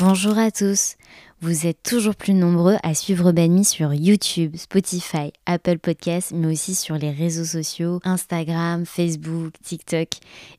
Bonjour à tous. Vous êtes toujours plus nombreux à suivre Banmi sur YouTube, Spotify, Apple Podcasts, mais aussi sur les réseaux sociaux, Instagram, Facebook, TikTok.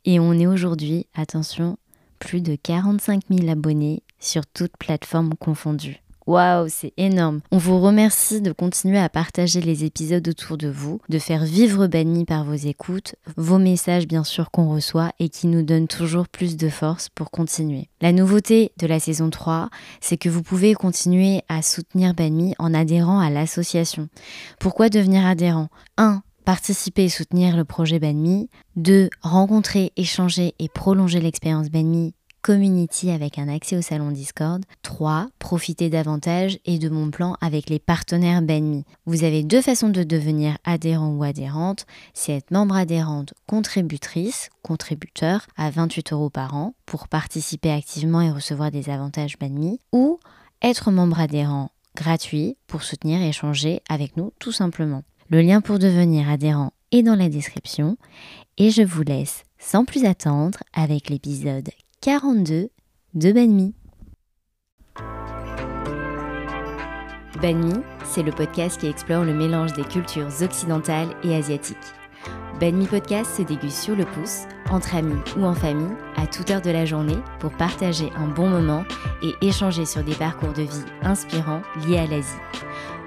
Et on est aujourd'hui, attention, plus de 45 000 abonnés sur toutes plateformes confondues. Waouh, c'est énorme. On vous remercie de continuer à partager les épisodes autour de vous, de faire vivre Banmi par vos écoutes, vos messages bien sûr qu'on reçoit et qui nous donnent toujours plus de force pour continuer. La nouveauté de la saison 3, c'est que vous pouvez continuer à soutenir Banmi en adhérant à l'association. Pourquoi devenir adhérent? 1 participer et soutenir le projet Banmi. 2. Rencontrer, échanger et prolonger l'expérience Banmi Community avec un accès au salon Discord. 3. Profiter davantage et de mon plan avec les partenaires Benmi. Vous avez deux façons de devenir adhérent ou adhérente. C'est être membre adhérente contributrice, contributeur à 28 euros par an pour participer activement et recevoir des avantages Benmi. Ou être membre adhérent gratuit pour soutenir et échanger avec nous tout simplement. Le lien pour devenir adhérent est dans la description et je vous laisse sans plus attendre avec l'épisode 42 de Banmi. Banmi, c'est le podcast qui explore le mélange des cultures occidentales et asiatiques. Banmi Podcast se déguste sur le pouce, entre amis ou en famille, à toute heure de la journée, pour partager un bon moment et échanger sur des parcours de vie inspirants liés à l'Asie.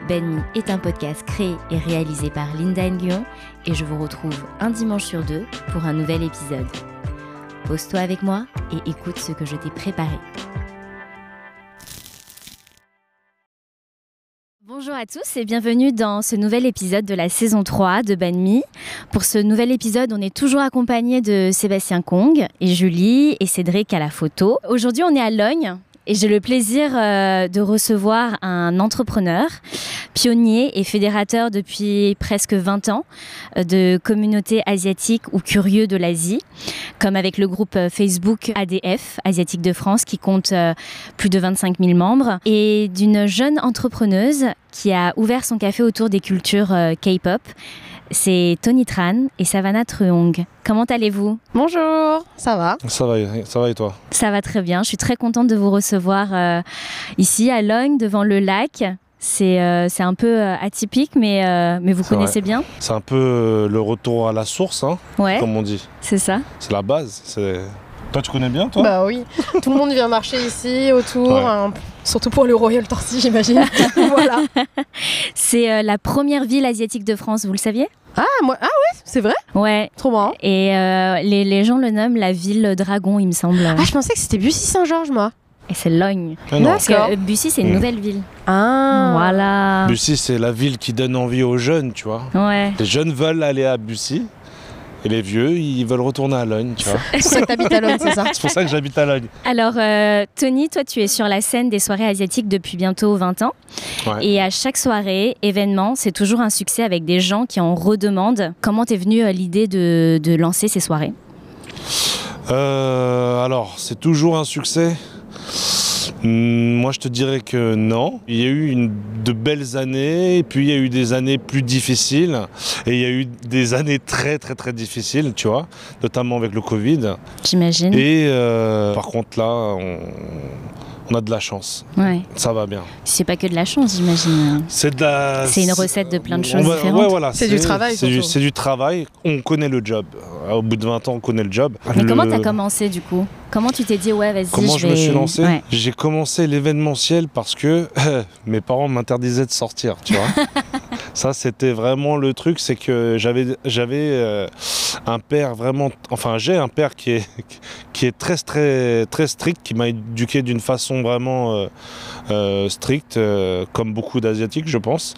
Banmi est un podcast créé et réalisé par Linda Nguyen et je vous retrouve un dimanche sur deux pour un nouvel épisode. Pose-toi avec moi et écoute ce que je t'ai préparé. Bonjour à tous et bienvenue dans ce nouvel épisode de la saison 3 de Banmi. Pour ce nouvel épisode, on est toujours accompagné de Sébastien Kong et Julie et Cédric à la photo. Aujourd'hui, on est à Logne, et j'ai le plaisir euh, de recevoir un entrepreneur, pionnier et fédérateur depuis presque 20 ans euh, de communautés asiatiques ou curieux de l'Asie, comme avec le groupe euh, Facebook ADF, Asiatique de France, qui compte plus de 25 000 membres, et d'une jeune entrepreneuse qui a ouvert son café autour des cultures K-pop c'est Tony Tran et Savannah Truong. Comment allez-vous? Bonjour, ça va? Ça va, ça va et toi? Ça va très bien. Je suis très contente de vous recevoir euh, ici à Logne, devant le lac. C'est euh, un peu euh, atypique, mais, mais vous connaissez bien. C'est un peu le retour à la source, hein, comme on dit. C'est ça. C'est la base. Toi, tu connais bien, toi Bah oui. Tout le monde vient marcher ici, autour. surtout pour le Royal Torsi, j'imagine. voilà. C'est la première ville asiatique de France, vous le saviez? Ah, moi, ah ouais, c'est vrai? Ouais. Trop marrant. Et euh, les, les, gens le nomment la ville dragon, il me semble. Ah, je pensais que c'était Bussy-Saint-Georges, moi. Et c'est Logne. Ah Parce que euh, Bussy, c'est une mm. nouvelle ville. Ah. Voilà. Bussy, c'est la ville qui donne envie aux jeunes, tu vois. Ouais. Les jeunes veulent aller à Bussy. Et les vieux, ils veulent retourner à Logne, tu vois. C'est pour ça que t'habites à Logne, c'est ça C'est pour ça que j'habite à Logne. Alors, euh, Tony, toi, tu es sur la scène des soirées asiatiques depuis bientôt 20 ans. Et à chaque soirée, événement, c'est toujours un succès avec des gens qui en redemandent. Comment t'es venue euh, l'idée de, de, lancer ces soirées? Euh, Alors, c'est toujours un succès. Hmm, moi, je te dirais que non. Il y a eu une, de belles années, et puis il y a eu des années plus difficiles, et il y a eu des années très, très, très difficiles, tu vois, notamment avec le Covid. J'imagine. Et euh, par contre, là, on, on a de la chance. Ouais. Ça va bien. C'est pas que de la chance, j'imagine. C'est une recette de plein de choses différentes. voilà, c'est du travail. C'est du, travail. On connaît le job. Au bout de 20 ans, on connaît le job. Mais comment t'as commencé du coup? Comment tu t'es dit ouais vas-y Comment je, me suis lancé? J'ai commencé l'événementiel parce que mes parents m'interdisaient de sortir, tu vois. Ça, c'était vraiment le truc, c'est que j'avais, euh, un père vraiment, enfin j'ai un père qui est, très, très, strict, qui m'a éduqué d'une façon vraiment euh, euh, stricte, comme beaucoup d'asiatiques, je pense.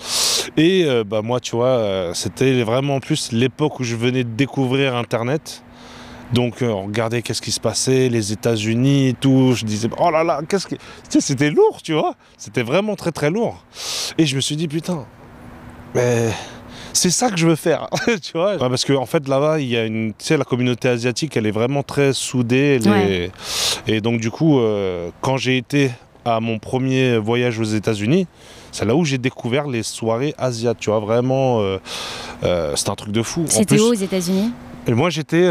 Et bah moi, tu vois, c'était vraiment plus l'époque où je venais de découvrir Internet. Donc on regardait qu'est-ce qui se passait, les États-Unis, tout. Je disais oh là là, qu'est-ce que c'était lourd, tu vois. C'était vraiment très très lourd. Et je me suis dit putain, mais c'est ça que je veux faire, tu vois. parce qu'en en fait là-bas, il y a une, tu sais, la communauté asiatique, elle est vraiment très soudée. Et donc du coup, euh, quand j'ai été à mon premier voyage aux États-Unis, c'est là où j'ai découvert les soirées asiatiques, tu vois. Vraiment, euh, euh, c'est un truc de fou. C'était où aux États-Unis? Et moi, j'étais,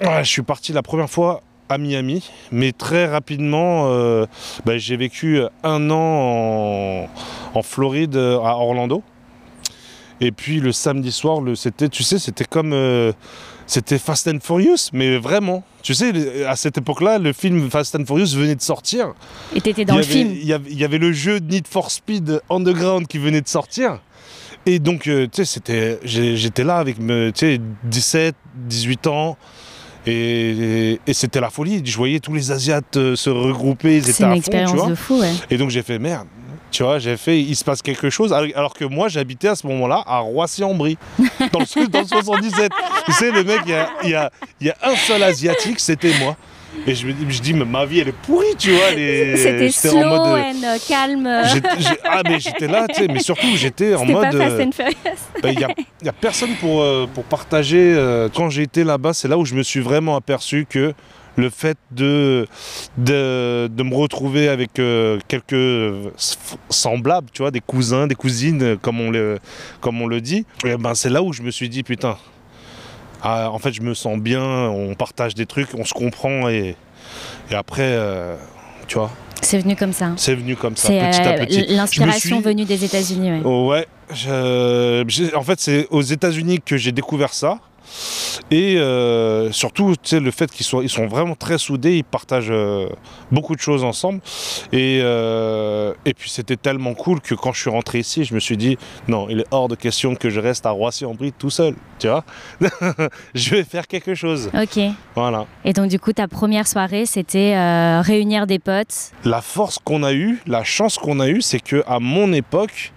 je suis parti la première fois à Miami, mais très rapidement, euh, bah, j'ai vécu un an en, en Floride, à Orlando. Et puis le samedi soir, le, c'était, tu sais, c'était comme, euh, c'était Fast and Furious, mais vraiment. Tu sais, à cette époque-là, le film Fast and Furious venait de sortir. Et t'étais dans il le avait, film. Il y, avait, il y avait le jeu Need for Speed Underground qui venait de sortir. Et donc, euh, tu sais, c'était, j'étais là avec me, tu sais, 17, 18 ans. Et, et- et c'était la folie. Je voyais tous les Asiates euh, se regrouper, ils étaient C'est à une fond, tu expérience vois. de fou, ouais. Et donc j'ai fait merde. Tu vois, j'ai fait, il se passe quelque chose. Alors que moi, j'habitais à ce moment-là à Roissy-en-Brie, dans le, dans le 77. Tu sais, le mec, il y a, il y a- il y a un seul Asiatique, c'était moi. Et je me dis, je dis, mais ma vie, elle est pourrie, tu vois. C'était j'étais slow en mode, euh, and euh, calme. j'étais- ah, mais j'étais là, tu sais, mais surtout, j'étais en C'était mode. pas Fast euh, and Furious. ben, Il n'y a, y a personne pour, euh, pour partager. quand j'ai été là-bas, c'est là où je me suis vraiment aperçu que le fait de, de, de me retrouver avec euh, quelques semblables, tu vois, des cousins, des cousines, comme on le, comme on le dit, ben, c'est là où je me suis dit, putain, ah, en fait, je me sens bien, on partage des trucs, on se comprend et, et après, euh, tu vois, C'est venu comme ça. c'est venu comme ça, petit à euh, petit. l'inspiration suis- venue des États-Unis, ouais. Ouais, je- j'ai- en fait c'est aux États-Unis que j'ai découvert ça. Et euh, surtout, tu sais, le fait qu'ils soient, ils sont vraiment très soudés, ils partagent euh, beaucoup de choses ensemble. Et, euh, et puis c'était tellement cool que quand je suis rentré ici, je me suis dit, non, il est hors de question que je reste à Roissy-en-Brie tout seul, tu vois. je vais faire quelque chose. Ok. Voilà. Et donc, du coup, ta première soirée, c'était euh, réunir des potes. La force qu'on a eue, la chance qu'on a eue, c'est que à mon époque,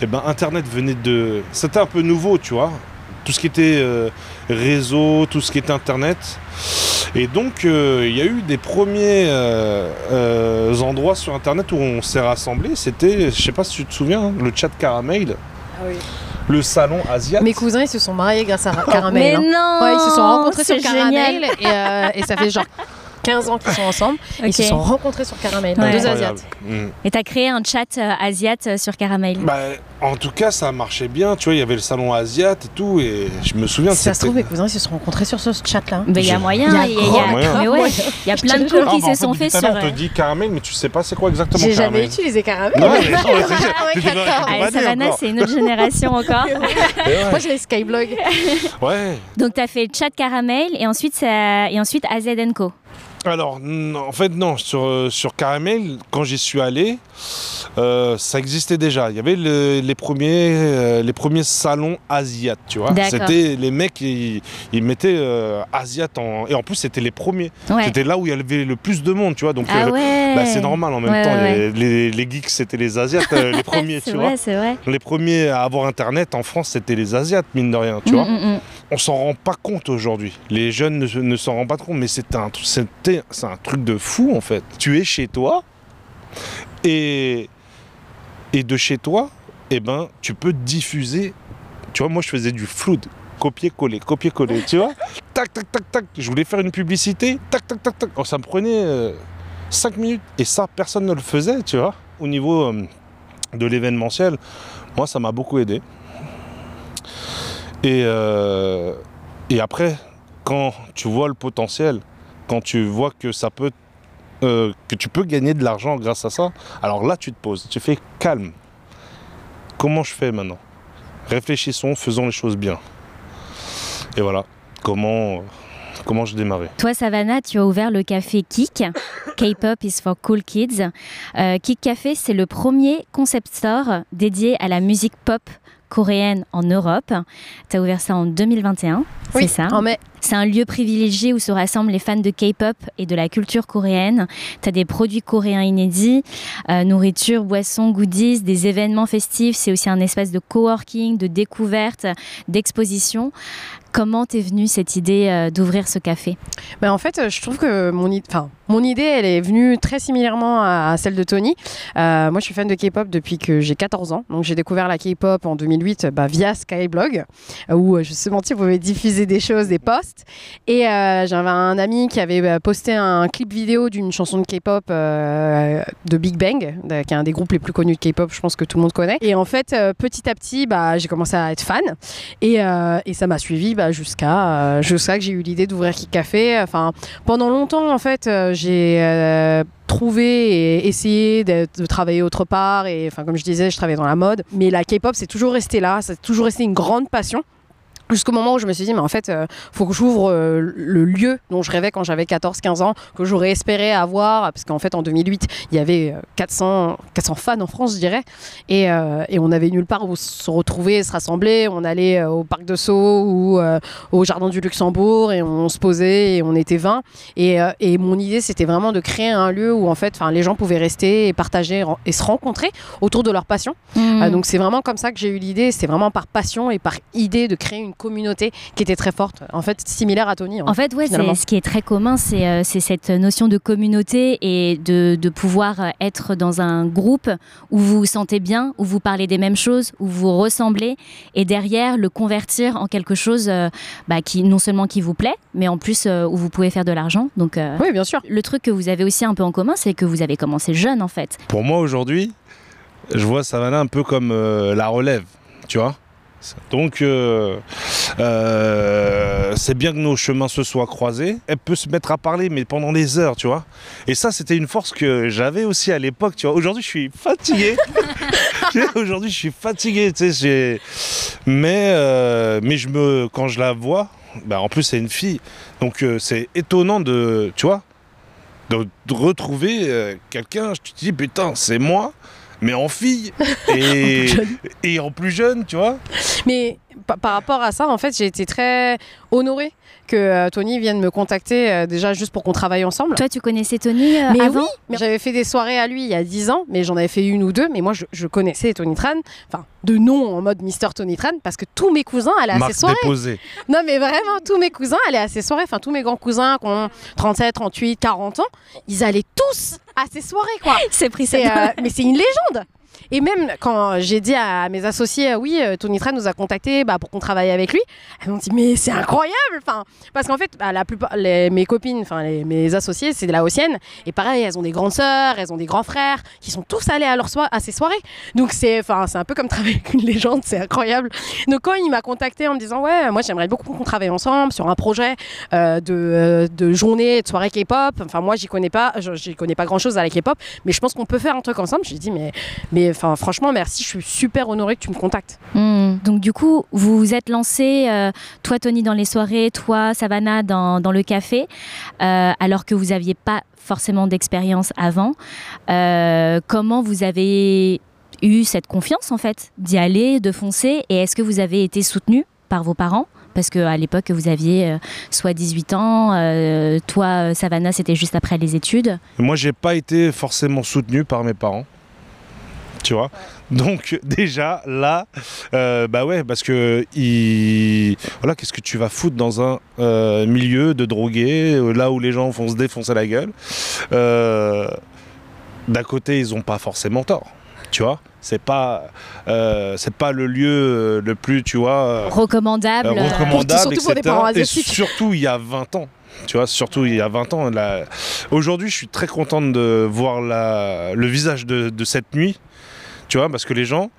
eh ben, Internet venait de... C'était un peu nouveau, tu vois. Tout ce qui était euh, réseau, tout ce qui était Internet. Et donc, euh, il y a eu des premiers euh, euh, endroits sur Internet où on s'est rassemblés. C'était, je sais pas si tu te souviens, hein, le chat Caramel, le salon Asia. Mes cousins, ils se sont mariés grâce à Caramel. Mais hein. non Ouais, ils se sont rencontrés sur Caramel euh, et ça fait genre 15 ans qu'ils sont ensemble. et Ils se sont rencontrés sur Caramel, Ouais. deux. Asiates. Mm. Et t'as créé un chat euh, Asiat euh, sur Caramel? Bah, en tout cas, ça marchait bien. Tu vois, il y avait le salon Asiat et tout. Et je me souviens de Si ça se trouve, mes cousins, ils se sont rencontrés sur ce chat-là. Mais il y a Je- moyen, Il y y y ouais, il y a plein de Ah, qui mais en se sont fait, faits tout à sur. l'heure, on euh, te dit caramel, mais tu sais pas c'est quoi exactement J'ai caramel. jamais utilisé Caramel. Ah Ah, Savannah, c'est une autre génération encore. Moi, j'ai les Skyblog. Ouais. Donc, t'as fait le chat Caramel et ensuite, ça... et ensuite AZ Co. Alors, en fait, non. Sur, euh, sur Caramel, quand j'y suis allé, euh, ça existait déjà. Il y avait le- les, premiers, euh, les premiers salons asiates, tu vois. D'accord. C'était les mecs, ils, ils mettaient euh, asiat en... Et en plus, c'était les premiers. Ouais. C'était là où il y avait le plus de monde, tu vois. Donc, Ah ouais. bah, c'est normal en même Ouais, temps. ouais, Les, les- les geeks, c'était les asiates, les premiers, C'est tu vois. vrai, c'est vrai. Les premiers à avoir Internet en France, c'était les Asiates, mine de rien, tu Mm, vois. mm, mm. On s'en rend pas compte aujourd'hui. Les jeunes ne, se- ne s'en rendent pas compte, mais c'est un, truc de fou, en fait. Tu es chez toi, et, de chez toi, eh ben, tu peux diffuser. Tu vois, moi, je faisais du flou, copier-coller, copier-coller, tu vois. Tac, tac, tac, tac. Je voulais faire une publicité, tac, tac, tac, tac. Oh, ça me prenait 5 minutes. Et ça, personne ne le faisait, tu vois. Au niveau euh, de l'événementiel, moi, ça m'a beaucoup aidé. Et, euh, et après, quand tu vois le potentiel, quand tu vois que ça peut, euh, que tu peux gagner de l'argent grâce à ça, alors là tu te poses, tu fais calme. Comment je fais maintenant? Réfléchissons, faisons les choses bien. Et voilà comment comment je démarrais. Toi, Savannah, tu as ouvert le café Kik. K-pop is for cool kids. Euh, Kik Café, c'est le premier concept store dédié à la musique pop coréenne en Europe. Tu as ouvert ça en 2021, Oui, c'est ça en mai. C'est un lieu privilégié où se rassemblent les fans de K-pop et de la culture coréenne. Tu as des produits coréens inédits, euh, nourriture, boissons, goodies, des événements festifs. C'est aussi un espace de coworking, de découverte, d'exposition. Comment t'es venue cette idée euh, d'ouvrir ce café? Ben, en fait, euh, je trouve que mon, enfin, mon idée, elle est venue très similairement à, celle de Tony. Euh, moi, je suis fan de K-pop depuis que j'ai 14 ans. Donc, j'ai découvert la K-pop en 2008 bah, via Skyblog, euh, où euh, justement, tu pouvais diffuser des choses, des posts. Et euh, j'avais un ami qui avait euh, posté un clip vidéo d'une chanson de K-pop euh, de Big Bang, qui est un des groupes les plus connus de K-pop, je pense que tout le monde connaît. Et en fait, euh, petit à petit, bah, j'ai commencé à être fan. Et, euh, ça m'a suivi bah, jusqu'à euh, jusqu'à que j'ai eu l'idée d'ouvrir Kick Café. Enfin, pendant longtemps, en fait, euh, j'ai euh, trouvé et essayé de, travailler autre part. Et enfin, comme je disais, je travaillais dans la mode. Mais la K-pop, c'est toujours resté là. C'est toujours resté une grande passion. Jusqu'au moment où je me suis dit, mais en fait, euh, faut que j'ouvre euh, le lieu dont je rêvais quand j'avais 14-15 ans, que j'aurais espéré avoir, parce qu'en fait, en 2008, il y avait euh, 400, 400 fans en France, je dirais, et, euh, et on avait nulle part où se retrouver, se rassembler. On allait au parc de Sceaux ou au jardin du Luxembourg et on se posait et on était 20. Et, et mon idée, c'était vraiment de créer un lieu où en fait, les gens pouvaient rester et partager et se rencontrer autour de leur passion. Euh, donc c'est vraiment comme ça que j'ai eu l'idée. C'est vraiment par passion et par idée de créer une communauté qui était très forte. En fait, similaire à Tony. hein. En fait, ouais, ce qui est très commun, c'est euh, c'est cette notion de communauté et de, de pouvoir euh, être dans un groupe où vous vous sentez bien, où vous parlez des mêmes choses, où vous ressemblez, et derrière le convertir en quelque chose euh, bah, qui non seulement qui vous plaît, mais en plus euh, où vous pouvez faire de l'argent. Donc euh, Oui, bien sûr. le truc que vous avez aussi un peu en commun, c'est que vous avez commencé jeune en fait. Pour moi aujourd'hui, je vois Savannah un peu comme euh, la relève, tu vois. Donc euh, euh, c'est bien que nos chemins se soient croisés. Elle peut se mettre à parler, mais pendant des heures, tu vois. Et ça, c'était une force que j'avais aussi à l'époque, tu vois. Aujourd'hui, je suis fatigué. Aujourd'hui, je suis fatigué, tu sais. Mais, euh, mais je me, quand je la vois, bah, en plus, c'est une fille. Donc c'est étonnant de, tu vois, de, de retrouver quelqu'un. Je te dis, putain, c'est moi, mais en fille. Et, et en plus jeune, tu vois. Mais pa- par rapport à ça, en fait, j'ai été très honorée que euh, Tony vienne me contacter euh, déjà juste pour qu'on travaille ensemble. Toi, tu connaissais Tony euh, Mais avant oui, mais j'avais fait des soirées à lui il y a 10 ans, mais j'en avais fait une ou deux. Mais moi, je, je connaissais Tony Tran, enfin, de nom en mode Mister Tony Tran, parce que tous mes cousins allaient à Marque ses soirées. déposée. Non, mais vraiment, tous mes cousins allaient à ses soirées. Enfin, tous mes grands cousins qui ont 37, 38, 40 ans, ils allaient tous à ses soirées, quoi. C'est pris euh, mais c'est une légende. Et même quand j'ai dit à mes associés, euh, oui, euh, Tony Tran nous a contactés bah, pour qu'on travaille avec lui, elles m'ont dit, mais c'est incroyable enfin, Parce qu'en fait, bah, la plupart, mes copines, enfin les- mes associés, c'est de la Haussienne. Et pareil, elles ont des grandes sœurs, elles ont des grands frères qui sont tous allés à, leur soi- à ces soirées. Donc c'est un peu comme travailler avec une légende, c'est incroyable. Donc quand il m'a contacté en me disant, ouais, moi j'aimerais beaucoup qu'on travaille ensemble sur un projet euh, de, de journée, de soirée K-pop. Enfin, moi, j'y connais pas, j'y connais pas grand chose à la K-pop, mais je pense qu'on peut faire un truc ensemble. J'ai dit, mais enfin, franchement, merci, je suis super honorée que tu me contactes. Hmm. Donc du coup, vous vous êtes lancé, euh, toi Tony dans les soirées, toi Savannah dans, dans le café, euh, alors que vous n'aviez pas forcément d'expérience avant. Euh, comment vous avez eu cette confiance en fait d'y aller, de foncer, et est-ce que vous avez été soutenu par vos parents? Parce qu'à l'époque, vous aviez soit 18 ans, euh, toi, Savannah, c'était juste après les études. Moi, j'ai pas été forcément soutenu par mes parents. Tu vois Donc, déjà, là, euh, bah ouais, parce que. ils- Voilà, qu'est-ce que tu vas foutre dans un euh, milieu de drogués, euh, là où les gens vont se défoncer la gueule Euh, D'un côté, ils ont pas forcément tort. Tu vois c'est pas, c'est pas le lieu le plus, tu vois, Recommandable. recommandable, surtout pour des etc. parents Et surtout il y a 20 ans. Tu vois, surtout il y a 20 ans. Aujourd'hui, je suis très contente de voir la... le visage de, de cette nuit. Tu vois, parce que les gens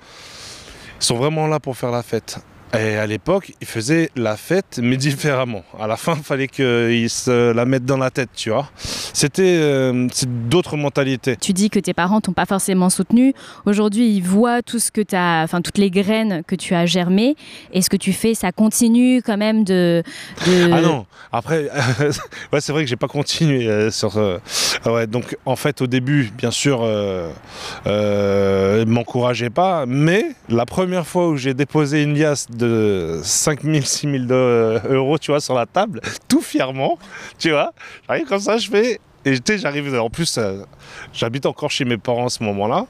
sont vraiment là pour faire la fête. Et à l'époque, ils faisaient la fête, mais différemment. À la fin, il fallait qu'ils se la mettent dans la tête, tu vois. C'était euh, d'autres mentalités. Tu dis que tes parents t'ont pas forcément soutenu. Aujourd'hui, ils voient tout ce que tu enfin toutes les graines que tu as germées et ce que tu fais, ça continue quand même de. de- Ah non, après, ouais, c'est vrai que j'ai pas continué euh, sur. euh, ah ouais, donc en fait, au début, bien sûr, ils m'encourageaient pas, mais la première fois où j'ai déposé une liasse de 5000, 6000 de- euros, tu vois, sur la table, tout fièrement, tu vois, j'arrive comme ça, je fais. Et tu j'arrive, en plus, euh, j'habite encore chez mes parents à ce moment-là.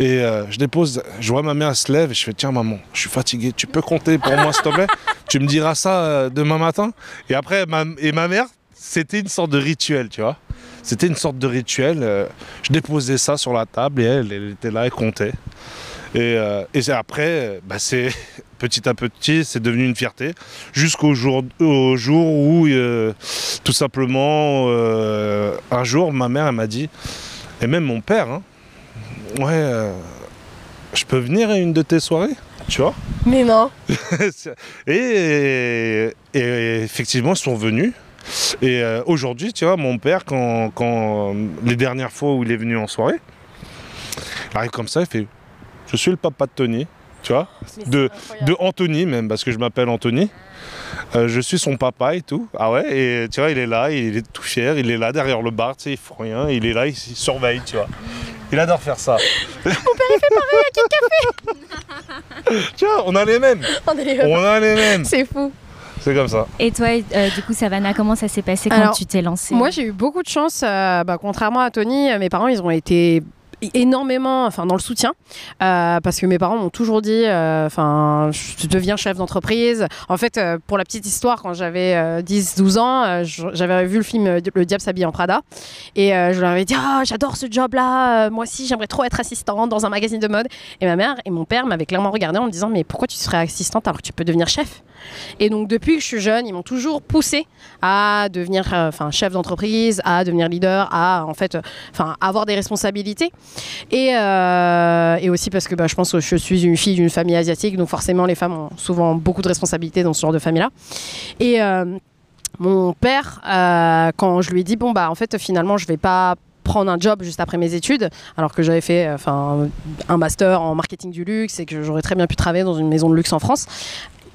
Et euh, je dépose, je vois ma mère se lève et je fais Tiens, maman, je suis fatigué, tu peux compter pour moi, s'il te plaît? Tu me diras ça euh, demain matin? Et après, ma, et ma mère, c'était une sorte de rituel, tu vois. C'était une sorte de rituel. euh, je déposais ça sur la table et elle, elle était là, elle comptait. Et, euh, et après, bah, c'est petit à petit, c'est devenu une fierté, jusqu'au jour, au jour où, euh, tout simplement, euh, un jour, ma mère, elle m'a dit, et même mon père, hein, ouais, je peux venir à une de tes soirées, tu vois? Mais non. et, et effectivement, ils sont venus. Et euh, aujourd'hui, tu vois, mon père, quand, quand les dernières fois où il est venu en soirée, il arrive comme ça, il fait Je suis le papa de Tony, tu vois, de, de Anthony même, parce que je m'appelle Anthony. Euh, je suis son papa et tout. Ah ouais, et tu vois, il est là, il est tout fier, il est là derrière le bar, tu sais, il fait rien, il est là, il, il surveille, tu vois. Il adore faire ça. Mon père il fait pareil à Kid Tu vois, on a les mêmes. Café. On a les mêmes. C'est fou. C'est comme ça. Et toi, euh, du coup, Savannah, comment ça s'est passé quand Alors, tu t'es lancée Moi, j'ai eu beaucoup de chance. euh, bah, contrairement à Tony, mes parents, ils ont été énormément enfin dans le soutien euh, parce que mes parents m'ont toujours dit euh, enfin je deviens chef d'entreprise. En fait euh, pour la petite histoire quand j'avais 10-12 ans euh, je- j'avais vu le film Le diable s'habille en Prada. Et je leur avais dit ah j'adore ce job là moi aussi j'aimerais trop être assistante dans un magazine de mode et ma mère et mon père m'avaient clairement regardé en me disant mais pourquoi tu serais assistante alors que tu peux devenir chef? Et donc depuis que je suis jeune ils m'ont toujours poussé à devenir euh, chef d'entreprise à devenir leader à en fait euh, avoir des responsabilités et, euh, et aussi parce que bah, je pense que je suis une fille d'une famille asiatique, donc forcément les femmes ont souvent beaucoup de responsabilités dans ce genre de famille-là. Et mon père, quand je lui ai dit, bon bah en fait finalement je vais pas prendre un job juste après mes études, alors que j'avais fait enfin un master en marketing du luxe et que j'aurais très bien pu travailler dans une maison de luxe en France.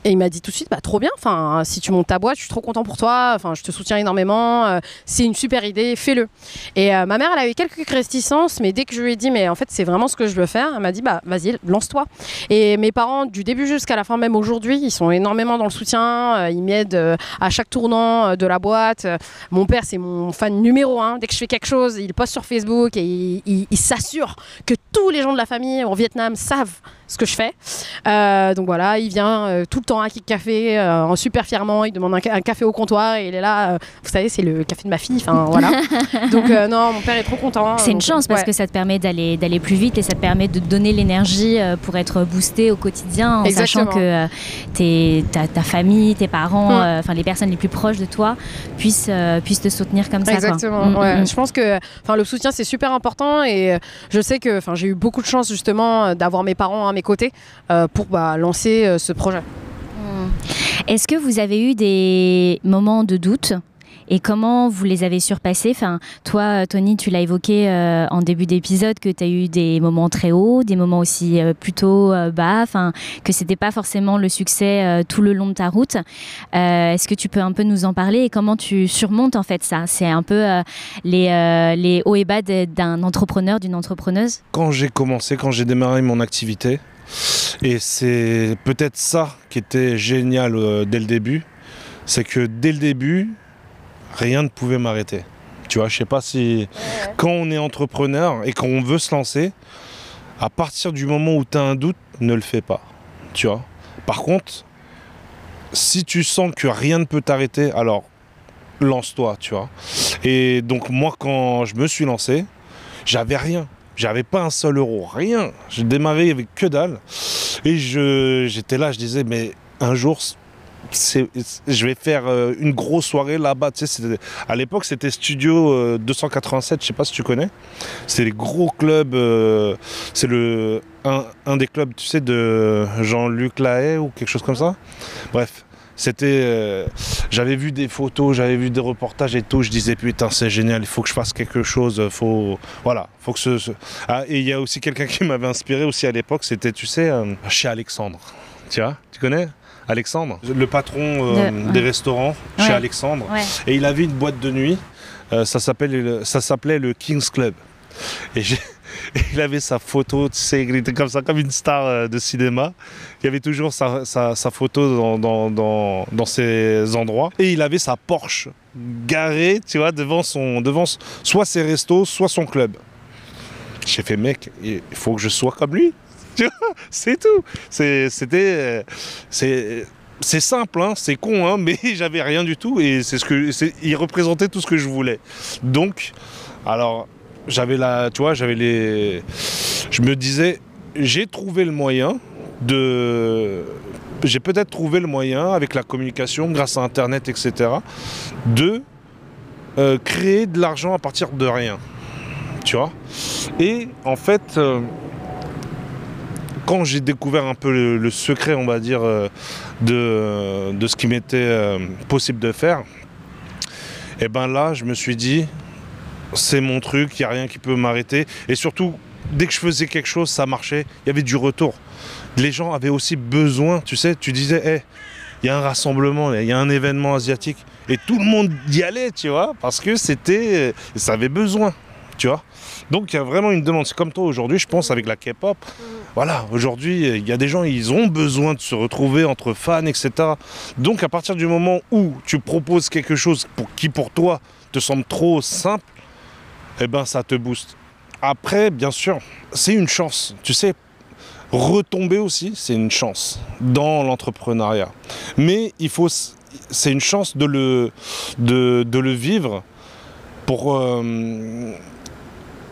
Et il m'a dit tout de suite, bah trop bien. Enfin, si tu montes ta boîte, je suis trop content pour toi. Enfin, je te soutiens énormément. Euh, c'est une super idée, fais-le. Et euh, ma mère, elle a eu quelques réticences, mais dès que je lui ai dit, mais en fait, c'est vraiment ce que je veux faire, elle m'a dit, bah vas-y, lance-toi. Et mes parents, du début jusqu'à la fin, même aujourd'hui, ils sont énormément dans le soutien. euh, ils m'aident à chaque tournant de la boîte. Mon père, c'est mon fan numéro un. Dès que je fais quelque chose, il poste sur Facebook et il s'assure que tous les gens de la famille au Vietnam savent ce que je fais. Euh, donc voilà, il vient euh, tout le temps à Kik Café, euh, en super fièrement, il demande un, ca- un café au comptoir et il est là. vous savez, c'est le café de ma fille. Enfin voilà. donc non, mon père est trop content. C'est une chance parce ouais. que ça te permet d'aller d'aller plus vite et ça te permet de donner l'énergie pour être boosté au quotidien en Exactement. sachant que ta, ta famille, tes parents, Mm. enfin les personnes les plus proches de toi puissent, puissent te soutenir comme ça. Exactement. Mm, ouais. mm. Je pense que enfin le soutien c'est super important et je sais que enfin j'ai eu beaucoup de chance justement d'avoir mes parents à mes côtés euh, pour bah, lancer euh, ce projet. Est-ce que vous avez eu des moments de doute et comment vous les avez surpassés? Enfin, Toi, Tony, tu l'as évoqué euh, en début d'épisode que tu as eu des moments très hauts, des moments aussi euh, plutôt euh, bas, enfin, que c'était pas forcément le succès euh, tout le long de ta route. Euh, Est-ce que tu peux un peu nous en parler et comment tu surmontes en fait ça? C'est un peu euh, les, euh, les hauts et bas d'un entrepreneur, d'une entrepreneuse? Quand j'ai commencé, quand j'ai démarré mon activité, et c'est peut-être ça qui était génial euh, dès le début, c'est que dès le début, rien ne pouvait m'arrêter. Tu vois, je sais pas si quand on est entrepreneur et qu'on veut se lancer, à partir du moment où tu as un doute, ne le fais pas. Tu vois. Par contre, si tu sens que rien ne peut t'arrêter, alors lance-toi, tu vois. Et donc moi quand je me suis lancé, j'avais rien. J'avais pas un seul euro, rien. J'ai démarré avec que dalle. Et je, j'étais là, je disais, mais un jour, je vais faire euh, une grosse soirée là-bas. Tu sais, à l'époque, c'était Studio euh, 287, je sais pas si tu connais. C'est les gros clubs. euh, c'est le, un, un des clubs, tu sais, de Jean-Luc Lahaye ou quelque chose comme ça. Bref. C'était, euh, j'avais vu des photos, j'avais vu des reportages et tout. Je disais putain c'est génial, il faut que je fasse quelque chose. Faut, voilà, faut que ce. ce- Ah, et il y a aussi quelqu'un qui m'avait inspiré aussi à l'époque. C'était, tu sais, euh, chez Alexandre. Tu vois, tu connais Alexandre, le patron euh, De- des restaurants Ouais. chez Alexandre. Ouais. Et il avait une boîte de nuit. ça s'appelait le- ça s'appelait le King's Club. Et, j'ai- il avait sa photo, tu sais, il était comme ça, comme une star euh, de cinéma. Il avait toujours sa, photo dans, dans, ces endroits. Et il avait sa Porsche garée, tu vois, devant, son, devant soit ses restos, soit son club. J'ai fait, mec, il faut que je sois comme lui. C'est tout. C'était. euh, C'est. Simple, hein, c'est con, hein, mais j'avais rien du tout et c'est ce que il représentait tout ce que je voulais. Donc, alors j'avais la, tu vois, j'avais les, je me disais, j'ai trouvé le moyen de. J'ai peut-être trouvé le moyen, avec la communication, grâce à Internet, etc., de euh, créer de l'argent à partir de rien. Tu vois? Et en fait, euh, quand j'ai découvert un peu le, secret, on va dire, euh, de, de ce qui m'était possible de faire, et ben là, je me suis dit, c'est mon truc, il n'y a rien qui peut m'arrêter. Et surtout, dès que je faisais quelque chose, ça marchait, il y avait du retour. Les gens avaient aussi besoin, tu sais, tu disais, Hey, il y a un rassemblement, il y a un événement asiatique. Et tout le monde y allait, tu vois, parce que c'était, ça avait besoin, tu vois. Donc il y a vraiment une demande. C'est comme toi aujourd'hui, je pense, avec la K-pop. Voilà, aujourd'hui, il y a des gens, ils ont besoin de se retrouver entre fans, etc. Donc à partir du moment où tu proposes quelque chose qui pour toi te semble trop simple, eh ben ça te booste. Après, bien sûr, c'est une chance. Tu sais, retomber aussi, c'est une chance dans l'entrepreneuriat. Mais il faut, c'est une chance de le, de, de le vivre pour. euh,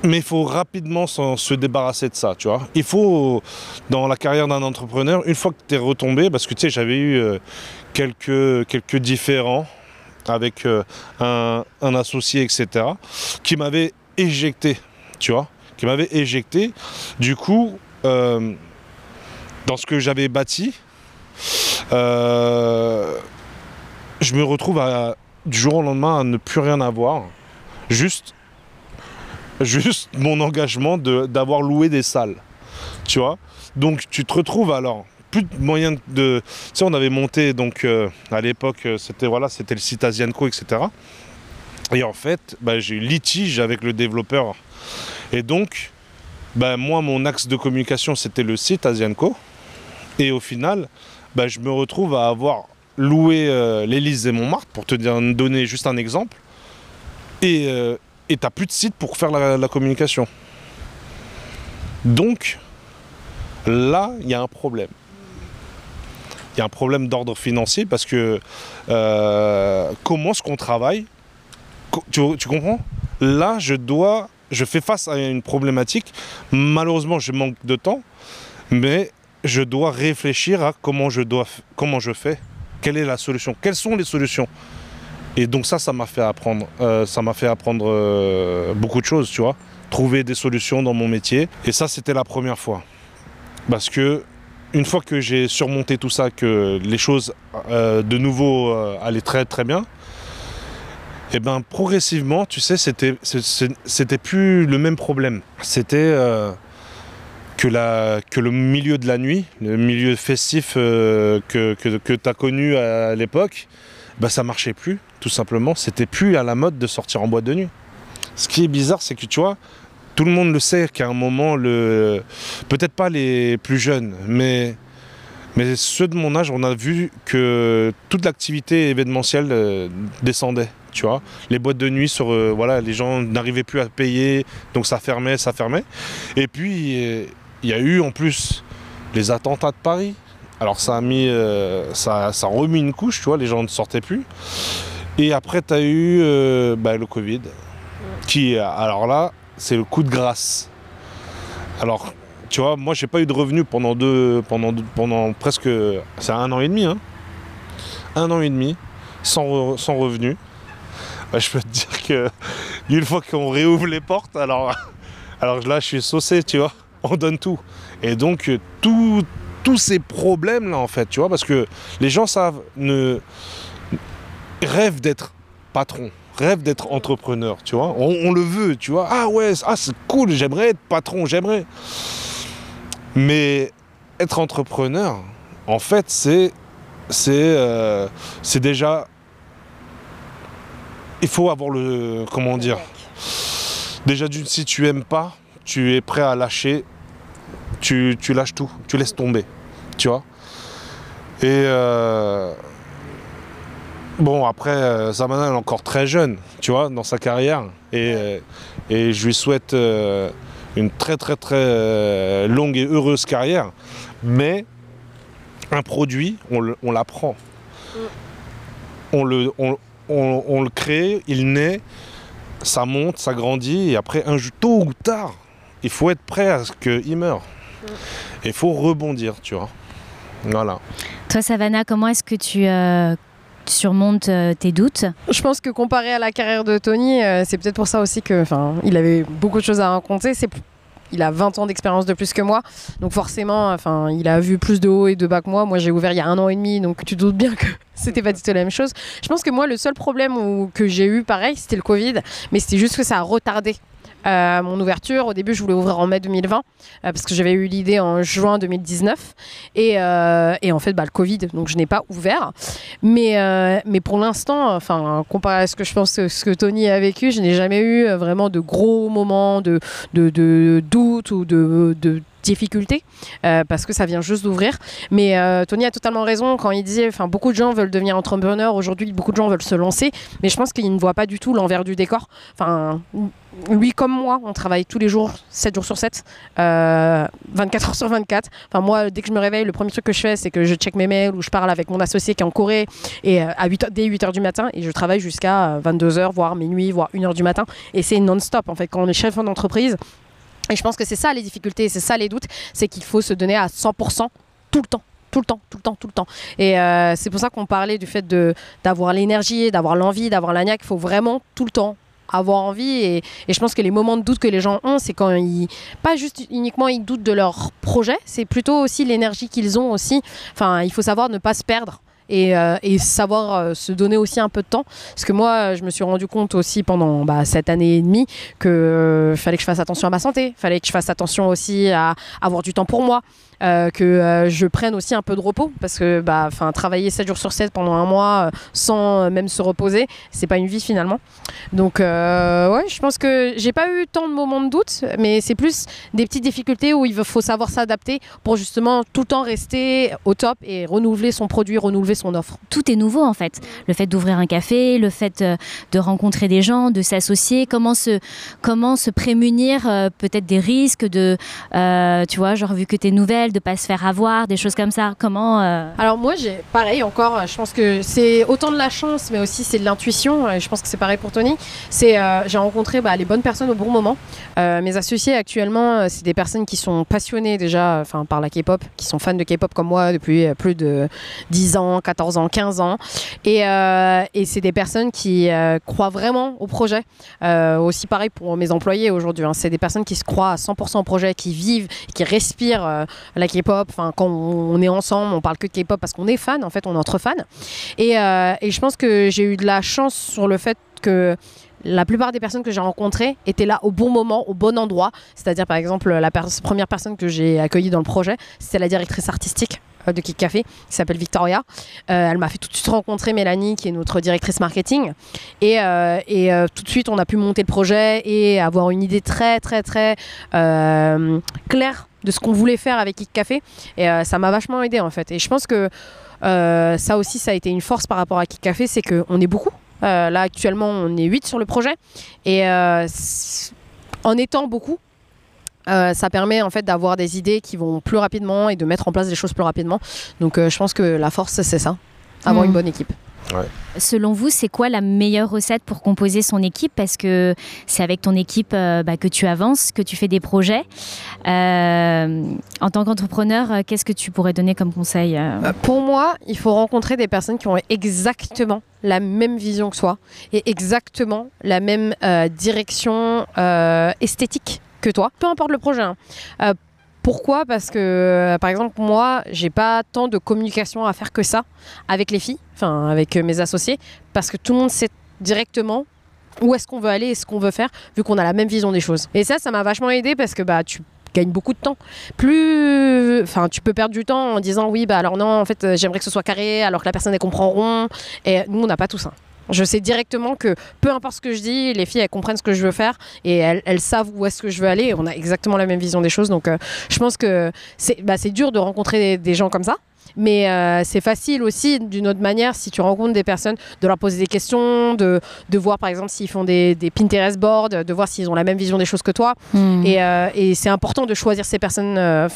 mais il faut rapidement se débarrasser de ça, tu vois. Il faut, dans la carrière d'un entrepreneur, une fois que tu es retombé, parce que tu sais, j'avais eu euh, quelques, quelques différends avec euh, un, associé, etc., qui m'avait éjecté, tu vois, qui m'avait éjecté. Du coup, euh, dans ce que j'avais bâti, euh, je me retrouve du jour au lendemain à ne plus rien avoir. Juste, juste mon engagement d'avoir loué des salles. Tu vois Donc tu te retrouves alors plus de moyens de. Tu sais, on avait monté donc euh, à l'époque, euh, c'était voilà, c'était le site Asianco, etc. Et en fait, bah, j'ai eu litige avec le développeur. Et donc, bah, moi, mon axe de communication, c'était le site Asianco. Et au final, bah, je me retrouve à avoir loué euh, l'Élysée Montmartre, pour te donner juste un exemple. Et euh, et tu n'as plus de site pour faire la communication. Donc, là, il y a un problème. Il y a un problème d'ordre financier parce que euh, comment est-ce qu'on travaille? Tu, comprends? Là, je dois, je fais face à une problématique. Malheureusement, je manque de temps, mais je dois réfléchir à comment je dois, comment je fais, quelle est la solution, quelles sont les solutions? Et donc ça, ça m'a fait apprendre, euh, ça m'a fait apprendre euh, beaucoup de choses, tu vois, trouver des solutions dans mon métier. Et ça, c'était la première fois, parce que une fois que j'ai surmonté tout ça, que les choses euh, de nouveau euh, allaient très très bien, et ben progressivement, tu sais, c'était plus le même problème. C'était euh, que, le milieu de la nuit, le milieu festif que, que, que tu as connu à l'époque, bah, ça marchait plus, tout simplement. C'était plus à la mode de sortir en boîte de nuit. Ce qui est bizarre, c'est que tu vois, tout le monde le sait qu'à un moment, le... peut-être pas les plus jeunes, mais, mais ceux de mon âge, on a vu que toute l'activité événementielle euh, descendait. Tu vois, les boîtes de nuit sur, euh, voilà, les gens n'arrivaient plus à payer, donc ça fermait, ça fermait. Et puis euh, il y a eu en plus les attentats de Paris. Alors ça a mis, euh, ça, ça a remis une couche, tu vois, les gens ne sortaient plus. Et après, tu as eu bah, le Covid, qui, alors là, c'est le coup de grâce. Alors, tu vois, moi, j'ai pas eu de revenus pendant deux, pendant, pendant presque, c'est un an et demi, hein. Un an et demi, sans, sans revenus. Bah, je peux te dire que une fois qu'on réouvre les portes, alors, alors là, je suis saucé, tu vois. On donne tout. Et donc, tous ces problèmes-là, en fait, tu vois, parce que les gens savent, ne rêvent d'être patron, rêvent d'être entrepreneur, tu vois. On, on le veut, tu vois. Ah ouais, ah, c'est cool, j'aimerais être patron, j'aimerais. Mais être entrepreneur, en fait, c'est c'est euh, c'est déjà il faut avoir le comment dire déjà d'une si tu aimes pas tu es prêt à lâcher tu, tu lâches tout tu laisses tomber tu vois et euh, bon après euh, Zamana elle est encore très jeune tu vois dans sa carrière et, euh, et je lui souhaite euh, une très très très euh, longue et heureuse carrière mais un produit on le- on l'apprend on le, on, on- on le crée, il naît, ça monte, ça grandit, et après, un jour, tôt ou tard, il faut être prêt à ce qu'il meure. Et il faut rebondir, tu vois. Voilà. Toi, Savannah, comment est-ce que tu euh, surmontes euh, tes doutes Je pense que comparé à la carrière de Tony, euh, c'est peut-être pour ça aussi que, enfin, il avait beaucoup de choses à raconter. C'est il a 20 ans d'expérience de plus que moi, donc forcément, enfin, il a vu plus de haut et de bas que moi. Moi, j'ai ouvert il y a un an et demi, donc tu doutes bien que c'était pas du tout la même chose. Je pense que moi, le seul problème que j'ai eu, pareil, c'était le Covid, mais c'était juste que ça a retardé. Euh, mon ouverture, au début je voulais ouvrir en mai 2020 euh, parce que j'avais eu l'idée en juin 2019 et, euh, et en fait bah, le Covid donc je n'ai pas ouvert. Mais, mais pour l'instant enfin comparé à ce que je pense que ce que Tony a vécu je n'ai jamais eu vraiment de gros moments de, de, doute ou de difficultés euh, parce que ça vient juste d'ouvrir mais euh, Tony a totalement raison quand il disait enfin beaucoup de gens veulent devenir entrepreneurs aujourd'hui beaucoup de gens veulent se lancer mais je pense qu'ils ne voient pas du tout l'envers du décor enfin lui comme moi, on travaille tous les jours, 7 jours sur 7, euh, 24 heures sur 24. Enfin, moi, dès que je me réveille, le premier truc que je fais, c'est que je check mes mails ou je parle avec mon associé qui est en Corée et, euh, à 8, dès 8 heures du matin et je travaille jusqu'à 22 heures, voire minuit, voire 1 heure du matin. Et c'est non-stop, en fait, quand on est chef d'entreprise. Et je pense que c'est ça les difficultés, c'est ça les doutes, c'est qu'il faut se donner à 100% tout le temps tout le temps, tout le temps, tout le temps. Et euh, c'est pour ça qu'on parlait du fait d'avoir l'énergie, d'avoir l'envie, d'avoir la. Il faut vraiment tout le temps avoir envie. Et, et je pense que les moments de doute que les gens ont, c'est quand ils, pas juste uniquement ils doutent de leur projet, c'est plutôt aussi l'énergie qu'ils ont aussi. Enfin, il faut savoir ne pas se perdre. Et, euh, et savoir euh, se donner aussi un peu de temps. Parce que moi, je me suis rendu compte aussi pendant bah, cette année et demie que euh, fallait que je fasse attention à ma santé, fallait que je fasse attention aussi à avoir du temps pour moi, que euh, je prenne aussi un peu de repos parce que bah, travailler 7 jours sur 7 pendant un mois euh, sans euh, même se reposer, c'est pas une vie finalement. Donc euh, ouais, je pense que j'ai pas eu tant de moments de doute, mais c'est plus des petites difficultés où il faut savoir s'adapter pour justement tout le temps rester au top et renouveler son produit, renouveler son offre. Tout est nouveau en fait. Le fait d'ouvrir un café, le fait euh, de rencontrer des gens, de s'associer, comment se, comment se prémunir euh, peut-être des risques de, euh, tu vois, genre vu que t'es nouvelle, de pas se faire avoir, des choses comme ça. Comment euh, Alors moi j'ai pareil encore, je pense que c'est autant de la chance mais aussi c'est de l'intuition, je pense que c'est pareil pour Tony. C'est euh, j'ai rencontré bah, les bonnes personnes au bon moment. Euh, mes associés actuellement c'est des personnes qui sont passionnées déjà enfin par la K-pop, qui sont fans de K-pop comme moi depuis plus de 10 ans, 14 ans, 15 ans et, et c'est des personnes qui croient vraiment au projet. Aussi pareil pour mes employés aujourd'hui, hein. c'est des personnes qui se croient à 100% au projet, qui vivent, qui respirent la K-pop. Enfin, quand on, est ensemble, on parle que de K-pop parce qu'on est fan. En fait, on est entre fans. Et, euh, et je pense que j'ai eu de la chance sur le fait que la plupart des personnes que j'ai rencontrées étaient là au bon moment, au bon endroit. C'est-à-dire, par exemple, la première personne que j'ai accueillie dans le projet, c'était la directrice artistique euh, de Kick Café, qui s'appelle Victoria. Euh, elle m'a fait tout de suite rencontrer Mélanie, qui est notre directrice marketing. Et, tout de suite, on a pu monter le projet et avoir une idée très, très, très claire de ce qu'on voulait faire avec Kick Café. Et euh, ça m'a vachement aidé, en fait. Et je pense que euh, ça aussi, ça a été une force par rapport à Kick Café, c'est qu'on est beaucoup. Euh, là, actuellement, on est 8 sur le projet. Et en étant beaucoup, ça permet en fait d'avoir des idées qui vont plus rapidement et de mettre en place des choses plus rapidement. Donc je pense que la force, c'est ça. Avoir Mm. une bonne équipe. Selon vous, c'est quoi la meilleure recette pour composer son équipe? Parce que c'est avec ton équipe euh, bah, que tu avances, que tu fais des projets. Euh, en tant qu'entrepreneur, euh, qu'est-ce que tu pourrais donner comme conseil euh? Euh, pour moi, il faut rencontrer des personnes qui ont exactement la même vision que soi et exactement la même euh, direction euh, esthétique que toi, peu importe le projet. hein. Pourquoi? Parce que, euh, par exemple, moi, j'ai pas tant de communication à faire que ça avec les filles, enfin avec euh, mes associés, parce que tout le monde sait directement où est-ce qu'on veut aller et ce qu'on veut faire, vu qu'on a la même vision des choses. Et ça, ça m'a vachement aidé parce que bah tu gagnes beaucoup de temps. Plus, enfin, tu peux perdre du temps en disant oui, bah alors non, en fait, euh, j'aimerais que ce soit carré, alors que la personne elle comprend rond. Et nous, on n'a pas tout ça. Je sais directement que peu importe ce que je dis, les filles elles comprennent ce que je veux faire et elles, elles savent où est-ce que je veux aller. Et on a exactement la même vision des choses. Donc, euh, je pense que c'est bah, c'est dur de rencontrer des, des gens comme ça. Mais euh, c'est facile aussi d'une autre manière si tu rencontres des personnes de leur poser des questions, de, de voir par exemple s'ils font des, des Pinterest boards, de voir s'ils ont la même vision des choses que toi. Hmm. Et, euh, et c'est important de choisir ces personnes euh,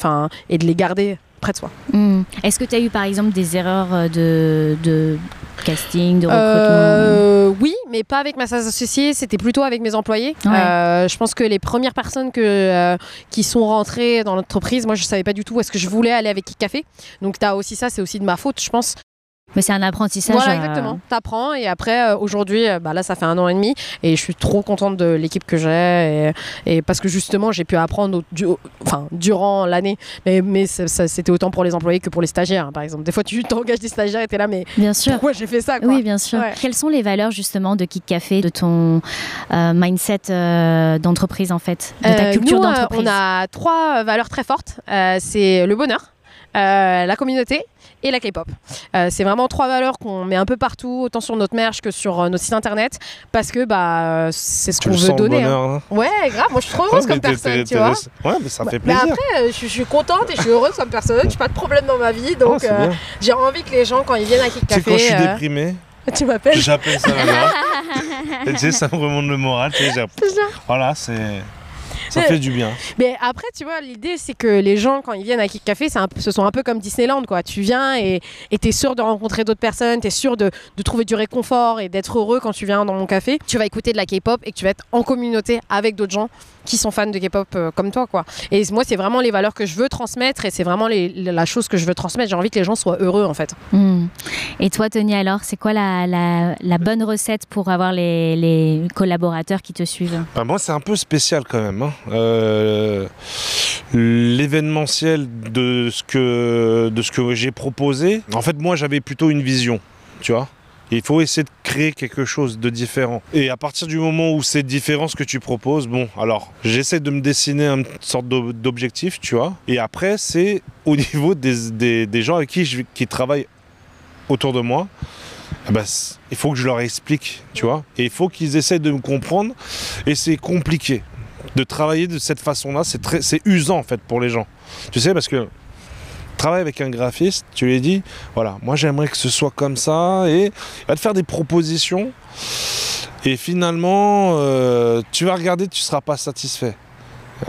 et de les garder près de soi. Hmm. Est-ce que tu as eu par exemple des erreurs euh, de, de casting, de recrutement Euh, oui, mais pas avec mes associés, c'était plutôt avec mes employés. Ouais. Euh, je pense que les premières personnes que, euh, qui sont rentrées dans l'entreprise, moi je savais pas du tout où est-ce que je voulais aller avec Kick Café. Donc tu as aussi ça, c'est aussi de ma faute, je pense. Mais c'est un apprentissage. Voilà, euh, exactement. T'apprends et après, euh, aujourd'hui, euh, bah, là, ça fait un an et demi et je suis trop contente de l'équipe que j'ai et, et parce que justement, j'ai pu apprendre au- du- au- enfin, durant l'année. Mais, c'était autant pour les employés que pour les stagiaires, hein, par exemple. Des fois, tu t'engages des stagiaires et t'es là, mais Bien sûr. pourquoi j'ai fait ça quoi? Oui, bien sûr. Ouais. Quelles sont les valeurs justement de Kick Café, de ton euh, mindset euh, d'entreprise en fait, de ta Euh, culture d'entreprise On a trois valeurs très fortes. C'est le bonheur, la communauté et la K-pop. Euh, c'est vraiment trois valeurs qu'on met un peu partout, autant sur notre merch que sur euh, notre site internet, parce que bah, euh, c'est ce Tu qu'on veut donner. hein. bonheur, hein Ouais, grave, moi je suis trop heureuse Ouais, comme mais personne, tu vois. Ouais, mais ça fait Mais plaisir. après, euh, je, suis- je suis contente et je suis heureuse comme personne, j'ai pas de problème dans ma vie, Oh, donc euh, j'ai envie que les gens, quand ils viennent à Kick Tu sais, Café, quand je suis déprimé, tu m'appelles. j'appelle ça là. Et tu sais, ça me remonte le moral. tu sais, Voilà, c'est. Ça fait du bien. Mais après, tu vois, l'idée, c'est que les gens, quand ils viennent à Kick Café, un ce sont un peu comme Disneyland, quoi. Tu viens et tu es sûr de rencontrer d'autres personnes, tu es sûr de, de trouver du réconfort et d'être heureux quand tu viens dans mon café. Tu vas écouter de la K-pop et que tu vas être en communauté avec d'autres gens qui sont fans de K-pop euh, comme toi, quoi. Et moi, c'est vraiment les valeurs que je veux transmettre et c'est vraiment les- la chose que je veux transmettre. J'ai envie que les gens soient heureux, en fait. Hmm. Et toi, Tony, alors, c'est quoi la, la- la bonne recette pour avoir les, les collaborateurs qui te suivent? Bah, moi, c'est un peu spécial quand même. hein. Euh, L'événementiel de ce que, de ce que j'ai proposé, en fait, moi, j'avais plutôt une vision, tu vois. Il faut essayer de créer quelque chose de différent. Et à partir du moment où c'est différent ce que tu proposes, bon, alors j'essaie de me dessiner une sorte d'o- d'objectif, tu vois. Et après, c'est au niveau des, des- gens avec qui je qui travaillent autour de moi. bah, c- il faut que je leur explique, tu vois. Et il faut qu'ils essaient de me comprendre. Et c'est compliqué de travailler de cette façon-là. C'est usant en fait pour les gens. Tu sais, parce que travailler avec un graphiste, tu lui dis, voilà, moi j'aimerais que ce soit comme ça, et il va te faire des propositions. Et finalement, euh, tu vas regarder, tu seras pas satisfait.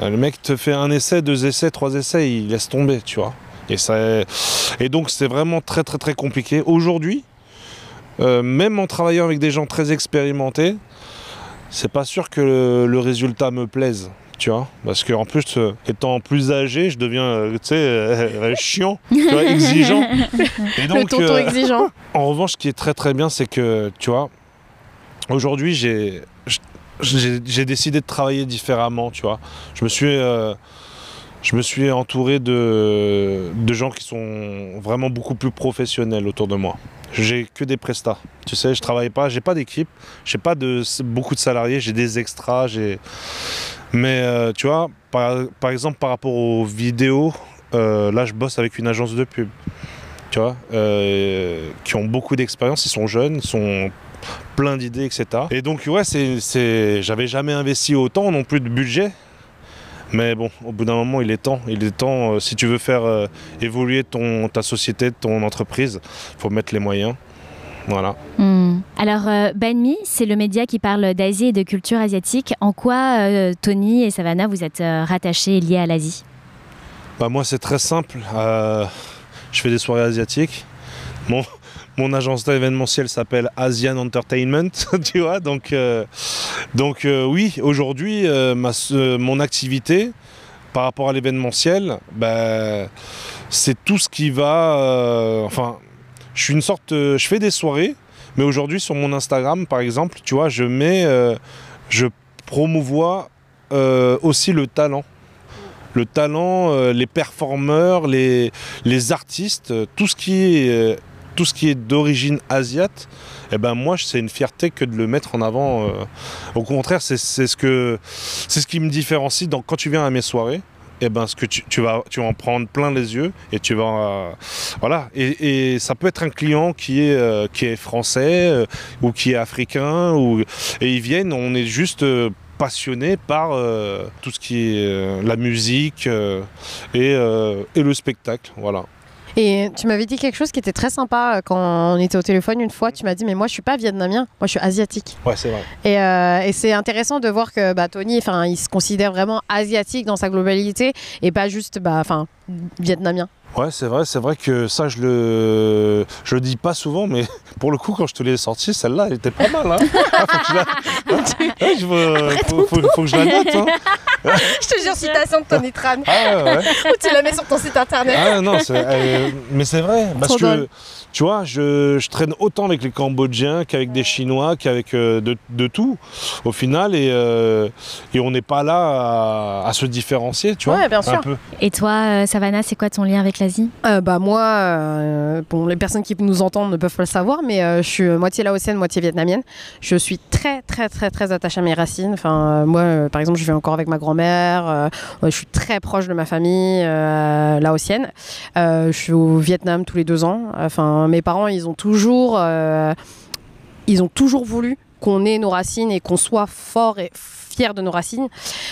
Euh, Le mec te fait un essai, deux essais, trois essais, il laisse tomber, tu vois. Et, donc c'est vraiment très très très compliqué. Aujourd'hui, euh, même en travaillant avec des gens très expérimentés, c'est pas sûr que le résultat me plaise. Tu vois, parce qu'en plus, euh, étant plus âgé, je deviens, euh, tu sais, euh, chiant, tu vois, exigeant. Et le tonton exigeant. en revanche, ce qui est très très bien, c'est que, tu vois, aujourd'hui, j'ai, j'ai, décidé de travailler différemment, tu vois. Je me suis, je me suis entouré de, de gens qui sont vraiment beaucoup plus professionnels autour de moi. J'ai que des prestats. Tu sais, je travaille pas, j'ai pas d'équipe, j'ai pas de beaucoup de salariés, j'ai des extras, j'ai. Mais euh, tu vois, par, exemple, par rapport aux vidéos, euh, là, je bosse avec une agence de pub tu vois, euh, qui ont beaucoup d'expérience, ils sont jeunes, ils sont plein d'idées, etc. Et donc, ouais, j'avais jamais investi autant non plus de budget. Mais bon, au bout d'un moment, il est temps. Il est temps, si tu veux faire évoluer ton, ta société, ton entreprise, il faut mettre les moyens. Voilà. Hmm. Alors, euh, Banmi, c'est le média qui parle d'Asie et de culture asiatique. En quoi euh, Tony et Savannah, vous êtes euh, rattachés et liés à l'Asie? Bah, moi, c'est très simple. Euh, je fais des soirées asiatiques. Mon, mon agence d'événementiel s'appelle Asian Entertainment, tu vois. Donc, donc oui, aujourd'hui, mon activité par rapport à l'événementiel, bah, c'est tout ce qui va. enfin, je suis une sorte. euh, je fais des soirées, mais aujourd'hui, sur mon Instagram, par exemple, tu vois, je mets. euh, je promouvois euh, aussi le talent le talent, les performeurs, les, les artistes, tout ce qui est, tout ce qui est d'origine asiate, eh ben moi c'est une fierté que de le mettre en avant. Au contraire, c'est ce que ce qui me différencie. Donc quand tu viens à mes soirées, eh ben ce que tu, vas tu vas en prendre plein les yeux et tu vas euh, voilà et, et ça peut être un client qui est euh, qui est français euh, ou qui est africain ou et ils viennent, on est juste passionné par tout ce qui est la musique et, et le spectacle. Voilà. Et tu m'avais dit quelque chose qui était très sympa euh, quand on était au téléphone une fois. Tu m'as dit, mais moi, je suis pas vietnamien, moi, je suis asiatique. Ouais, c'est vrai. Et, euh, et c'est intéressant de voir que bah, Tony, il se considère vraiment asiatique dans sa globalité et pas juste, bah, vietnamien. Ouais, c'est vrai, c'est vrai que ça, je le, je le dis pas souvent, mais pour le coup, quand je te l'ai sorti, celle-là, elle était pas mal. Hein. Ah, faut, que je la... Ouais, je veux- faut- faut- faut que je la note. Hein. Je te jure, citation de Tony Tran. Ah, ouais, ouais. Ou tu la mets sur ton site internet. Ah, non, euh, mais c'est vrai, parce Trop que drôle. tu vois, je, je traîne autant avec les Cambodgiens qu'avec des Chinois, qu'avec euh, de, de tout, au final, et, euh, et on n'est pas là à, à se différencier, tu vois. Ouais, bien Un sûr. peu. Et toi, euh, Savannah, c'est quoi ton lien avec Euh, bah moi, euh, bon, les personnes qui nous entendent ne peuvent pas le savoir, mais euh, je suis moitié laotienne, moitié vietnamienne. Je suis très très très très attachée à mes racines. Enfin, moi, par exemple, je vis encore avec ma grand-mère. je suis très proche de ma famille laotienne. Je suis au Vietnam tous les deux ans. Enfin, mes parents, ils ont toujours, ils ont toujours voulu qu'on ait nos racines et qu'on soit fort et fiers de nos racines.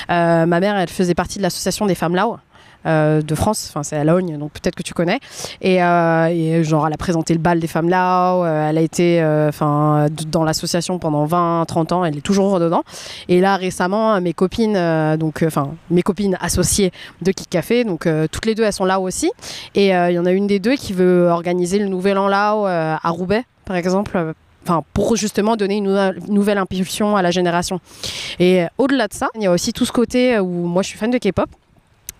Ma mère, elle faisait partie de l'association des femmes Lao. Euh, de France, enfin c'est à Logne, donc peut-être que tu connais. Et, euh, et genre elle a présenté le bal des femmes Lao, euh, elle a été dans l'association pendant 20, 30 ans, elle est toujours dedans. Et là récemment, mes copines, donc enfin mes copines associées de Kick Café, donc toutes les deux elles sont là aussi. Et il y en a une des deux qui veut organiser le Nouvel An Lao à Roubaix, par exemple. Enfin, pour justement donner une nouvelle- impulsion à la génération. Et au-delà de ça, il y a aussi tout ce côté où moi je suis fan de K-pop.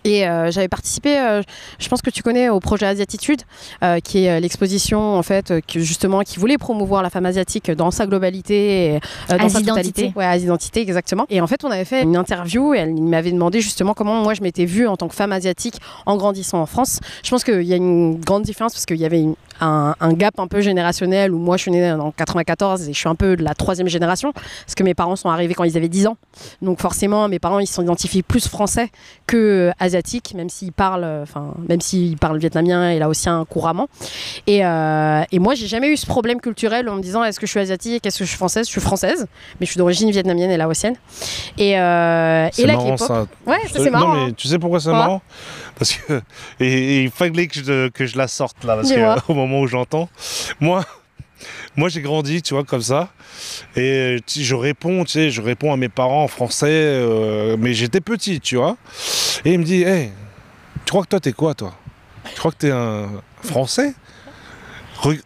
Et euh, j'avais participé, euh, je pense que tu connais, au projet Asiatitude, euh, qui est l'exposition en fait, que, justement, qui voulait promouvoir la femme asiatique dans sa globalité, et, dans sa totalité. Ouais, Asidentité, exactement. Et en fait, on avait fait une interview et elle m'avait demandé justement comment moi je m'étais vue en tant que femme asiatique en grandissant en France. Je pense qu'il y a une grande différence parce qu'il y avait une- un, un gap un peu générationnel où moi je suis née en 94 et je suis un peu de la troisième génération parce que mes parents sont arrivés quand ils avaient 10 ans. Donc forcément, mes parents ils se sont identifiés plus français que euh, asiatiques, même s'ils parlent, euh, enfin même s'ils parlent vietnamien et laotien couramment. Et, euh, et moi, j'ai jamais eu ce problème culturel en me disant est-ce que je suis asiatique, est-ce que je suis française? Je suis française, mais je suis d'origine vietnamienne et laotienne. Et, euh, et la marrant ça. Ouais, c'est marrant. Non, hein. mais tu sais pourquoi c'est marrant? Parce que. Et, et il fallait que je, que je la sorte là, parce Dis-moi. que, au moment où j'entends. Moi. Moi, j'ai grandi, tu vois, comme ça. Et tu- je réponds, tu sais, je réponds à mes parents en français, euh, mais j'étais petit, tu vois. Et il me dit, hey, tu crois que toi, t'es quoi, toi? Tu crois que t'es un Français? Re-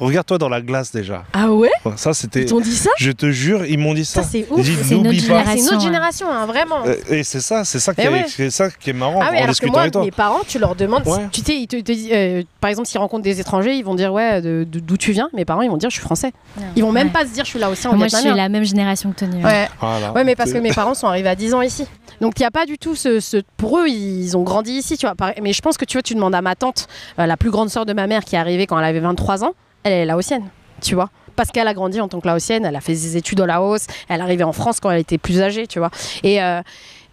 Regarde-toi dans la glace déjà. Ah ouais Ça, c'était. Ils t'ont dit ça Je te jure, ils m'ont dit ça. Ça c'est ouf. C'est une autre génération, génération, hein, vraiment. Euh, Et c'est ça, c'est ça, qui est, ouais. c'est ça qui est marrant Ah en alors que moi, avec toi. mes parents, tu leur demandes, Ouais. tu sais, ils te, te disent, euh, par exemple, s'ils rencontrent des étrangers, ils vont dire ouais, d'où tu viens. Mes parents, ils vont dire je suis français. Ils vont même Ouais. pas se dire je suis laotien ou Moi, je suis la même génération que Tony. ouais. Ouais. Voilà. Ouais, mais parce que mes parents sont arrivés à 10 ans ici. Donc il n'y a pas du tout ce, ce- Pour eux, ils ont grandi ici, tu vois. Mais je pense que tu vois, tu demandes à ma tante, euh, la plus grande sœur de ma mère qui est arrivée quand elle avait 23 ans, elle est laotienne, tu vois. Parce qu'elle a grandi en tant que laotienne, elle a fait des études au Laos, elle est arrivée en France quand elle était plus âgée, tu vois. Et. euh,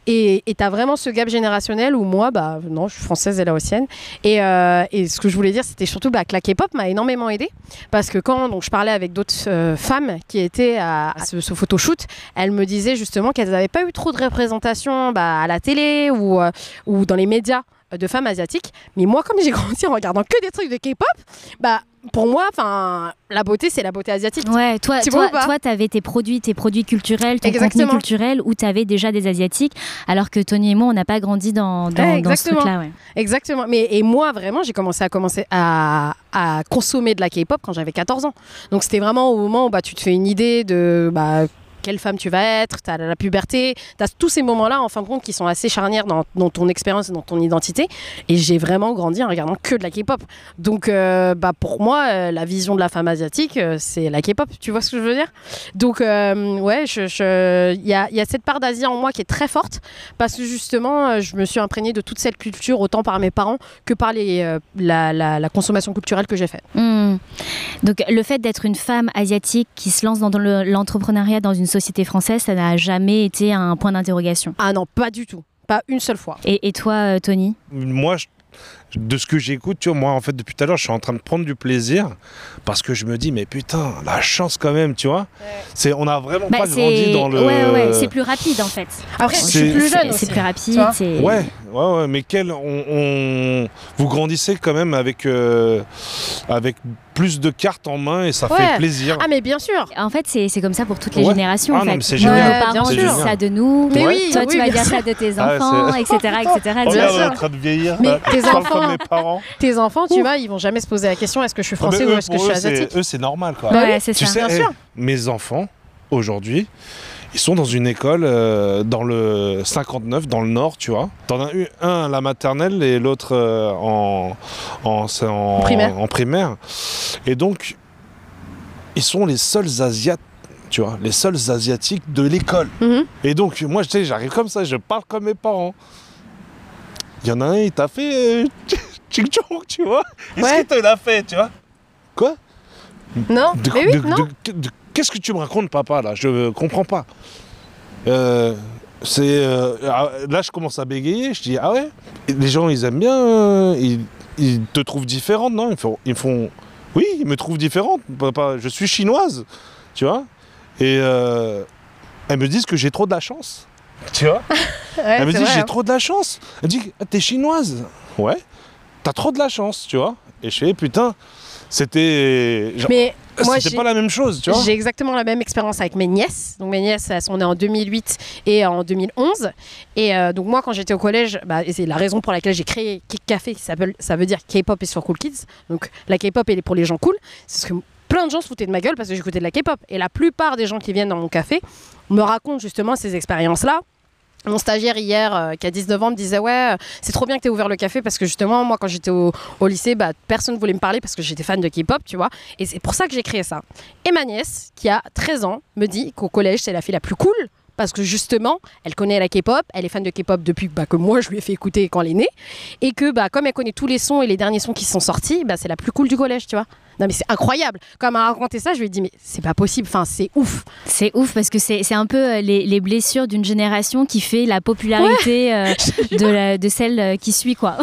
et tu as vraiment ce gap générationnel où moi, bah non, je suis française et laotienne. Et, euh, et ce que je voulais dire, c'était surtout bah, que la K-pop m'a énormément aidée. Parce que quand donc, je parlais avec d'autres euh, femmes qui étaient à, ce, ce photoshoot, elles me disaient justement qu'elles n'avaient pas eu trop de représentation bah, à la télé ou, euh, ou dans les médias de femmes asiatiques. Mais moi, comme j'ai grandi en regardant que des trucs de K-pop, bah, pour moi, enfin, la beauté, c'est la beauté asiatique. Ouais, toi, Tu toi, toi, t'avais tes produits, tes produits culturels, ton Exactement. contenu culturel, où t'avais déjà des asiatiques, alors que Tony et moi, on n'a pas grandi dans, dans, Ouais, dans ce truc-là. Ouais. Exactement. Mais et moi vraiment, j'ai commencé à commencer à, à consommer de la K-pop quand j'avais 14 ans. Donc c'était vraiment au moment où bah, tu te fais une idée de bah, quelle femme tu vas être, tu as la puberté, tu as tous ces moments-là en fin de compte qui sont assez charnières dans, ton expérience et dans ton identité. Et j'ai vraiment grandi en regardant que de la K-pop. Donc euh, bah, pour moi, euh, la vision de la femme asiatique, euh, c'est la K-pop. Tu vois ce que je veux dire? Donc ouais, il y, a, cette part d'Asie en moi qui est très forte parce que justement, je me suis imprégnée de toute cette culture autant par mes parents que par les, la, consommation culturelle que j'ai faite. Hmm. Donc, le fait d'être une femme asiatique qui se lance dans le- l'entrepreneuriat dans une société française, ça n'a jamais été un point d'interrogation. Ah non, pas du tout. Pas une seule fois. Et, et toi, euh, Tony? Moi, je- de ce que j'écoute, tu vois, moi, en fait, depuis tout à l'heure, je suis en train de prendre du plaisir parce que je me dis, mais putain, la chance quand même, tu vois. C'est, on n'a vraiment Bah, pas grandi dans le. Ouais, ouais, c'est plus rapide en fait. Après, je C'est- suis plus C'est- jeune. C'est plus rapide. c'est- Ouais, ouais, ouais, mais quel, on, on- vous grandissez quand même avec, euh, avec plus de cartes en main et ça Ouais. fait plaisir. Ah mais bien sûr. En fait, c'est c'est comme ça pour toutes les Ouais. générations. Ah en non, fait. mais c'est Nos génial. parents disent ça de nous. Mais Ouais. oui, Toi, oui, tu vas dire ça de tes Ah, enfants, etc., etc. On est en train de vieillir. Mais tes Parle enfants, comme mes parents. Tes enfants, tu vois, ils vont jamais se poser la question est-ce que je suis Ah, français eux, ou est-ce que je suis asiatique Eux, c'est normal, quoi. Bah ouais, c'est ça. bien eh, sûr. mes enfants, aujourd'hui, ils sont dans une école euh, dans le 59, dans le nord, tu vois. T'en as eu un à la maternelle et l'autre euh, en, en, en- Primaire. en primaire. Et donc, ils sont les seuls Asiates, tu vois, les seuls Asiatiques de l'école. Mhm. Et donc, moi, tu sais, j'arrive comme ça, je parle comme mes parents. Il y en a un, il t'a fait euh, Ching tu vois. Est-ce Ouais. qu'il te l'a fait, tu vois? Quoi? Non de- Mais oui, de- non de- de- Qu'est-ce que tu me racontes, papa, là? Je comprends pas. Euh, c'est euh, ah, là, je commence à bégayer. Je dis ah ouais? Les gens, ils aiment bien. euh, ils, ils te trouvent différente, non? Ils font, ils font. Oui, ils me trouvent différente. Papa, je suis chinoise, tu vois? Et euh, elles me disent que j'ai trop de la chance. Tu vois? Ouais, Elle me vrai, j'ai hein. trop de la chance. Elle me dit Ah, t'es chinoise? Ouais. T'as trop de la chance, tu vois? Et je fais putain, c'était. Mais moi, c'était j'ai- pas la même chose, tu vois. J'ai exactement la même expérience avec mes nièces. Donc mes nièces, elles sont nées en 2008 et en 2011. Et euh, donc moi, quand j'étais au collège, bah, et c'est la raison pour laquelle j'ai créé Kick Café, qui s'appelle, ça veut dire K-pop is for cool kids. Donc la K-pop elle est pour les gens cool. C'est ce que plein de gens se foutaient de ma gueule parce que j'écoutais de la K-pop. Et la plupart des gens qui viennent dans mon café me racontent justement ces expériences-là. Mon stagiaire hier, euh, qui a 19 ans, me disait Ouais, euh, c'est trop bien que tu aies ouvert le café parce que justement, moi, quand j'étais au, lycée, bah, personne ne voulait me parler parce que j'étais fan de K-pop, tu vois. Et c'est pour ça que j'ai créé ça. Et ma nièce, qui a 13 ans, me dit qu'au collège, c'est la fille la plus cool. Parce que justement, elle connaît la K-pop, elle est fan de K-pop depuis bah, que moi je lui ai fait écouter quand elle est née, et que bah, comme elle connaît tous les sons et les derniers sons qui sont sortis, bah, c'est la plus cool du collège, tu vois. Non mais c'est incroyable. Quand elle m'a raconté ça, je lui ai dit mais c'est pas possible, enfin c'est ouf. C'est ouf parce que c'est un peu euh, les, les blessures d'une génération qui fait la popularité euh, de, la- de celle euh, qui suit quoi.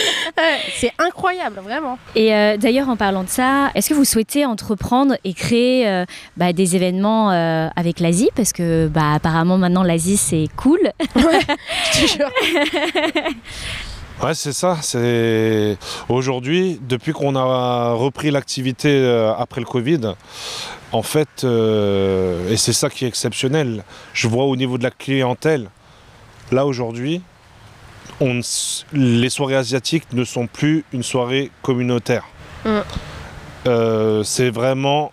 c'est incroyable, vraiment. Et euh, d'ailleurs en parlant de ça, est-ce que vous souhaitez entreprendre et créer euh, bah, des événements avec l'Asie? Parce que bah, apparemment maintenant l'Asie c'est cool. Je te jure. Ouais, c'est ça. C'est aujourd'hui, depuis qu'on a repris l'activité euh, après le Covid, en fait, euh, et c'est ça qui est exceptionnel. Je vois au niveau de la clientèle, là aujourd'hui, on les soirées asiatiques ne sont plus une soirée communautaire. Mm. Euh, c'est vraiment,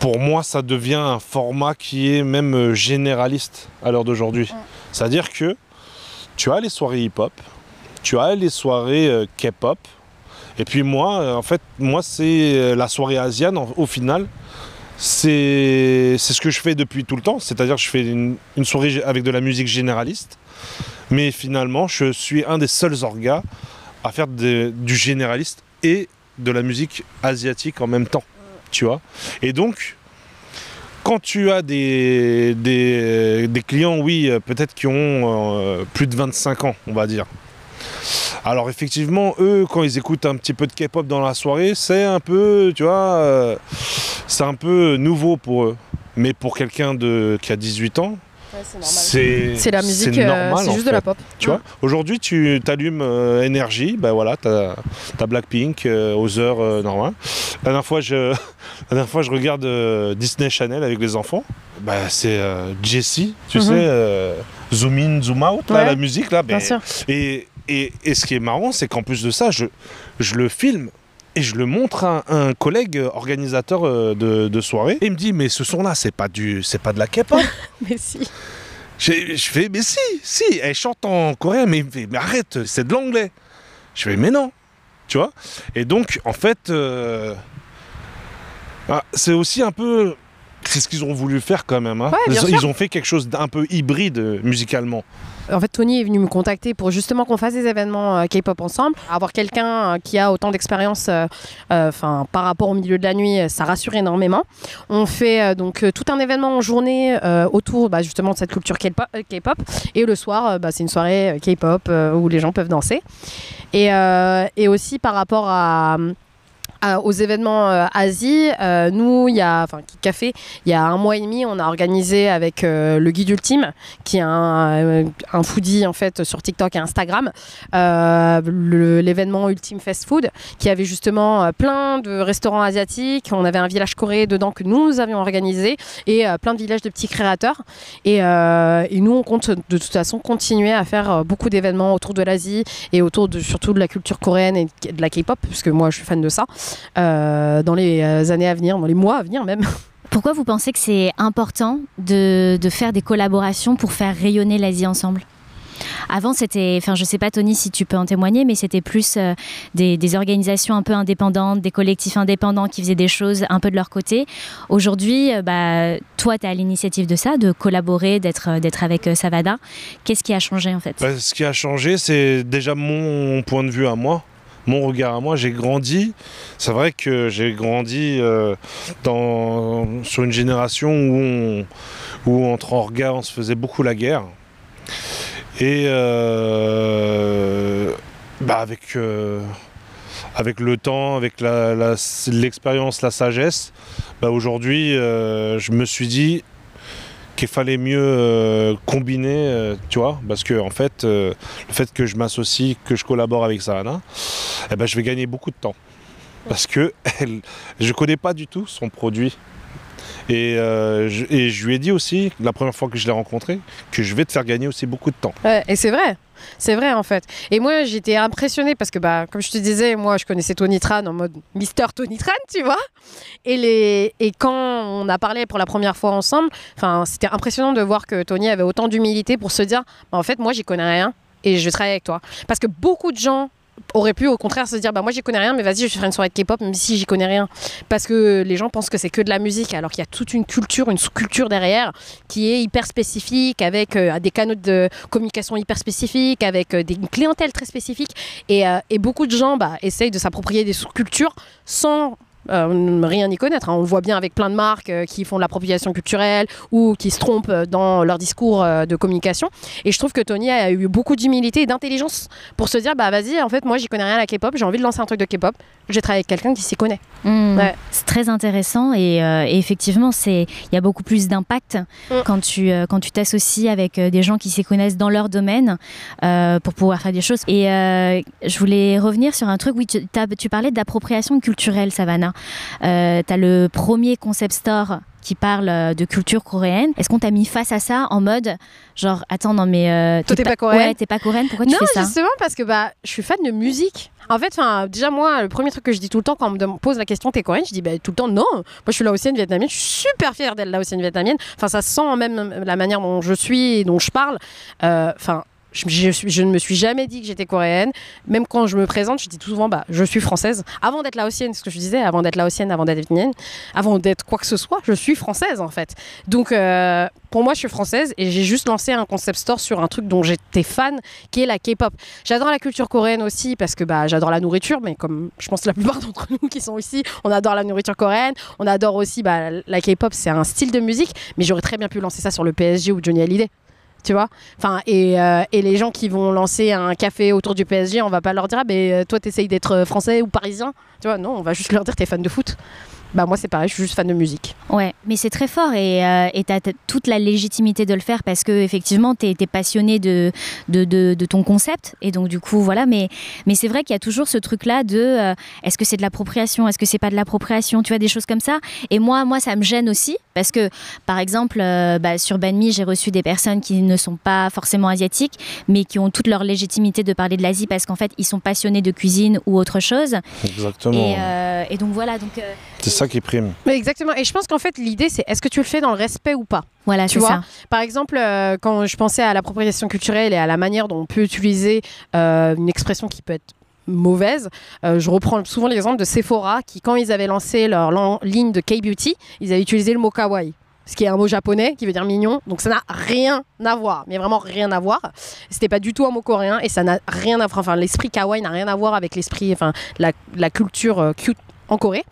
pour moi, ça devient un format qui est même généraliste à l'heure d'aujourd'hui. C'est-à-dire que tu as les soirées hip-hop, tu as les soirées euh, K-pop. Et puis moi, euh, en fait, moi, c'est euh, la soirée asiane, en- au final. C'est ce que je fais depuis tout le temps. C'est-à-dire je fais une, soirée avec de la musique généraliste. Mais finalement, je suis un des seuls orgas à faire du généraliste et de la musique asiatique en même temps. Tu vois Et donc, quand tu as des, clients, oui, peut-être qui ont plus de 25 ans, on va dire. Alors effectivement, eux, quand ils écoutent un petit peu de K-pop dans la soirée, c'est un peu, tu vois, euh, c'est un peu nouveau pour eux. Mais pour quelqu'un de qui a 18 ans, c'est C'est la musique, euh, normal, c'est en juste de la pop. Tu vois, aujourd'hui, tu t'allumes euh, énergie, ben voilà, t'as as Blackpink euh, aux heures euh, normales. La dernière fois, je, la dernière fois, je regarde euh, Disney Channel avec les enfants. Bah, c'est euh, Jessie, tu Mhm. sais, euh, zoom in, zoom out, là, Ouais, la musique là. Bien ben, sûr. Et, et, et ce qui est marrant, c'est qu'en plus de ça, je, je le filme et je le montre à un collègue organisateur euh, de, de soirée. Et il me dit, mais ce son-là, c'est pas du, c'est pas de la K-pop. Mais si. Je fais, mais si, si, elle chante en coréen, mais mais arrête, c'est de l'anglais. Je fais, mais non, tu vois. Et donc, en fait, euh, ah, c'est aussi un peu, c'est ce qu'ils ont voulu faire quand même. hein. Ouais, bien ils, sûr. ils ont fait quelque chose d'un peu hybride euh, musicalement. En fait, Tony est venu me contacter pour justement qu'on fasse des événements euh, K-pop ensemble. Avoir quelqu'un euh, qui a autant d'expérience euh, par rapport au milieu de la nuit, ça rassure énormément. On fait donc tout un événement en journée autour bah, justement de cette culture K-pop. et le soir, bah, c'est une soirée K-pop où les gens peuvent danser. Et aussi par rapport à aux événements euh, Asie, euh, nous, il y a, enfin, Café, il y a un mois et demi, on a organisé avec euh, le guide ultime, qui est un, un, foodie en fait sur TikTok et Instagram, l'événement Ultime Fast Food, qui avait justement plein de restaurants asiatiques. On avait un village coréen dedans que nous avions organisé et plein de villages de petits créateurs. Et, nous, on compte de toute façon continuer à faire beaucoup d'événements autour de l'Asie et autour de surtout de la culture coréenne et de la K-pop, parce que moi, je suis fan de ça. Euh, dans les euh, années à venir, dans les mois à venir même. Pourquoi vous pensez que c'est important de, de, faire des collaborations pour faire rayonner l'Asie ensemble? Avant, c'était, enfin, je sais pas, Tony, si tu peux en témoigner, mais c'était plus euh, des, des, organisations un peu indépendantes, des collectifs indépendants qui faisaient des choses un peu de leur côté. Aujourd'hui, bah, toi, tu es à l'initiative de ça, de collaborer, d'être, d'être avec Savada. Qu'est-ce qui a changé en fait? Bah, Ce qui a changé, c'est déjà mon point de vue à moi mon regard à moi. J'ai grandi, c'est vrai que j'ai grandi euh, dans, sur une génération où, où entre on se faisait beaucoup la guerre. Et euh, bah avec, euh, avec le temps, avec l'expérience, la, sagesse, bah aujourd'hui je me suis dit qu'il fallait mieux euh, combiner, euh, tu vois, parce que en fait, euh, le fait que je m'associe, que je collabore avec Sarana, eh ben, je vais gagner beaucoup de temps. Parce que je connais pas du tout son produit. Et, je, et, je, lui ai dit aussi, la première fois que je l'ai rencontré, que je vais te faire gagner aussi beaucoup de temps. et c'est vrai. C'est vrai en fait. Et moi j'étais impressionnée parce que bah comme je te disais, moi je connaissais Tony Tran en mode Mister Tony Tran, tu vois. Et les et quand on a parlé pour la première fois ensemble, enfin c'était impressionnant de voir que Tony avait autant d'humilité pour se dire bah, en fait moi j'y connais rien et je vais travailler avec toi. Parce que beaucoup de gens aurait pu au contraire se dire bah moi j'y connais rien mais vas-y je vais faire une soirée de K-pop même si j'y connais rien. Parce que les gens pensent que c'est que de la musique alors qu'il y a toute une culture une sous-culture derrière qui est hyper spécifique avec euh, des canaux de communication hyper spécifiques avec euh, des, une clientèle très spécifique. Et, euh, et beaucoup de gens bah, essayent de s'approprier des sous-cultures sans euh, rien y connaître. Hein. On le voit bien avec plein de marques euh, qui font de l'appropriation culturelle ou qui se trompent euh, dans leur discours de communication. Et je trouve que Tony a eu beaucoup d'humilité et d'intelligence pour se dire bah vas-y, en fait, moi j'y connais rien à la K-pop, j'ai envie de lancer un truc de K-pop, j'ai travaillé avec quelqu'un qui s'y connaît. Mmh. C'est très intéressant et, effectivement, il y a beaucoup plus d'impact mmh. quand tu quand tu t'associes avec des gens qui s'y connaissent dans leur domaine pour pouvoir faire des choses. Et je voulais revenir sur un truc, oui, tu, tu parlais d'appropriation culturelle, Savannah. Euh, tu as le premier concept store qui parle euh, de culture coréenne. Est-ce qu'on t'a mis face à ça en mode genre attends non mais euh, toi t'es pas, coréenne Ouais, t'es pas coréenne, pourquoi tu fais ça? Non, justement parce que bah je suis fan de musique. En fait, déjà moi, le premier truc que je dis tout le temps quand on me pose la question t'es coréenne, je dis bah, tout le temps non. Moi je suis laotienne vietnamienne, je suis super fière d'être laotienne vietnamienne. Enfin ça sent même la manière dont je suis et dont je parle. Enfin je, ne me suis jamais dit que j'étais coréenne. Même quand je me présente, je dis tout souvent bah, je suis française. Avant d'être laotienne, ce que je disais, avant d'être laotienne, avant d'être vietnamienne, avant d'être quoi que ce soit, je suis française en fait. Donc euh, pour moi, je suis française et j'ai juste lancé un concept store sur un truc dont j'étais fan, qui est la K-pop. J'adore la culture coréenne aussi parce que bah, j'adore la nourriture, mais comme je pense la plupart d'entre nous qui sont ici, on adore la nourriture coréenne. On adore aussi bah, la K-pop, c'est un style de musique, mais j'aurais très bien pu lancer ça sur le PSG ou Johnny Hallyday tu vois. Enfin, et, euh, et, les gens qui vont lancer un café autour du PSG, on va pas leur dire, ah, ben, euh, toi, t'essayes d'être français ou parisien. Tu vois, non, on va juste leur dire, t'es fan de foot bah moi c'est pareil, je suis juste fan de musique. Ouais, mais c'est très fort et euh, tu as toute la légitimité de le faire parce que effectivement tu es, passionné de de, de, ton concept et donc du coup voilà, mais, mais c'est vrai qu'il y a toujours ce truc là de euh, est-ce que c'est de l'appropriation, est-ce que c'est pas de l'appropriation, tu vois, des choses comme ça. Et moi, moi ça me gêne aussi parce que par exemple euh, bah, sur Banmi j'ai reçu des personnes qui ne sont pas forcément asiatiques mais qui ont toute leur légitimité de parler de l'Asie parce qu'en fait ils sont passionnés de cuisine ou autre chose. Exactement. Et, et donc voilà, donc c'est ça qui prime. Mais exactement. Et je pense qu'en fait, l'idée, c'est est-ce que tu le fais dans le respect ou pas? Voilà, tu vois? Ça. Par exemple, euh, quand je pensais à l'appropriation culturelle et à la manière dont on peut utiliser euh, une expression qui peut être mauvaise. Euh, je reprends souvent l'exemple de Sephora qui, quand ils avaient lancé leur ligne de K-beauty, ils avaient utilisé le mot kawaii. Ce qui est un mot japonais qui veut dire mignon, donc ça n'a rien à voir, mais vraiment rien à voir. C'était pas du tout un mot coréen et ça n'a rien à voir. Enfin, l'esprit kawaii n'a rien à voir avec l'esprit, enfin, la, la culture cute en Corée.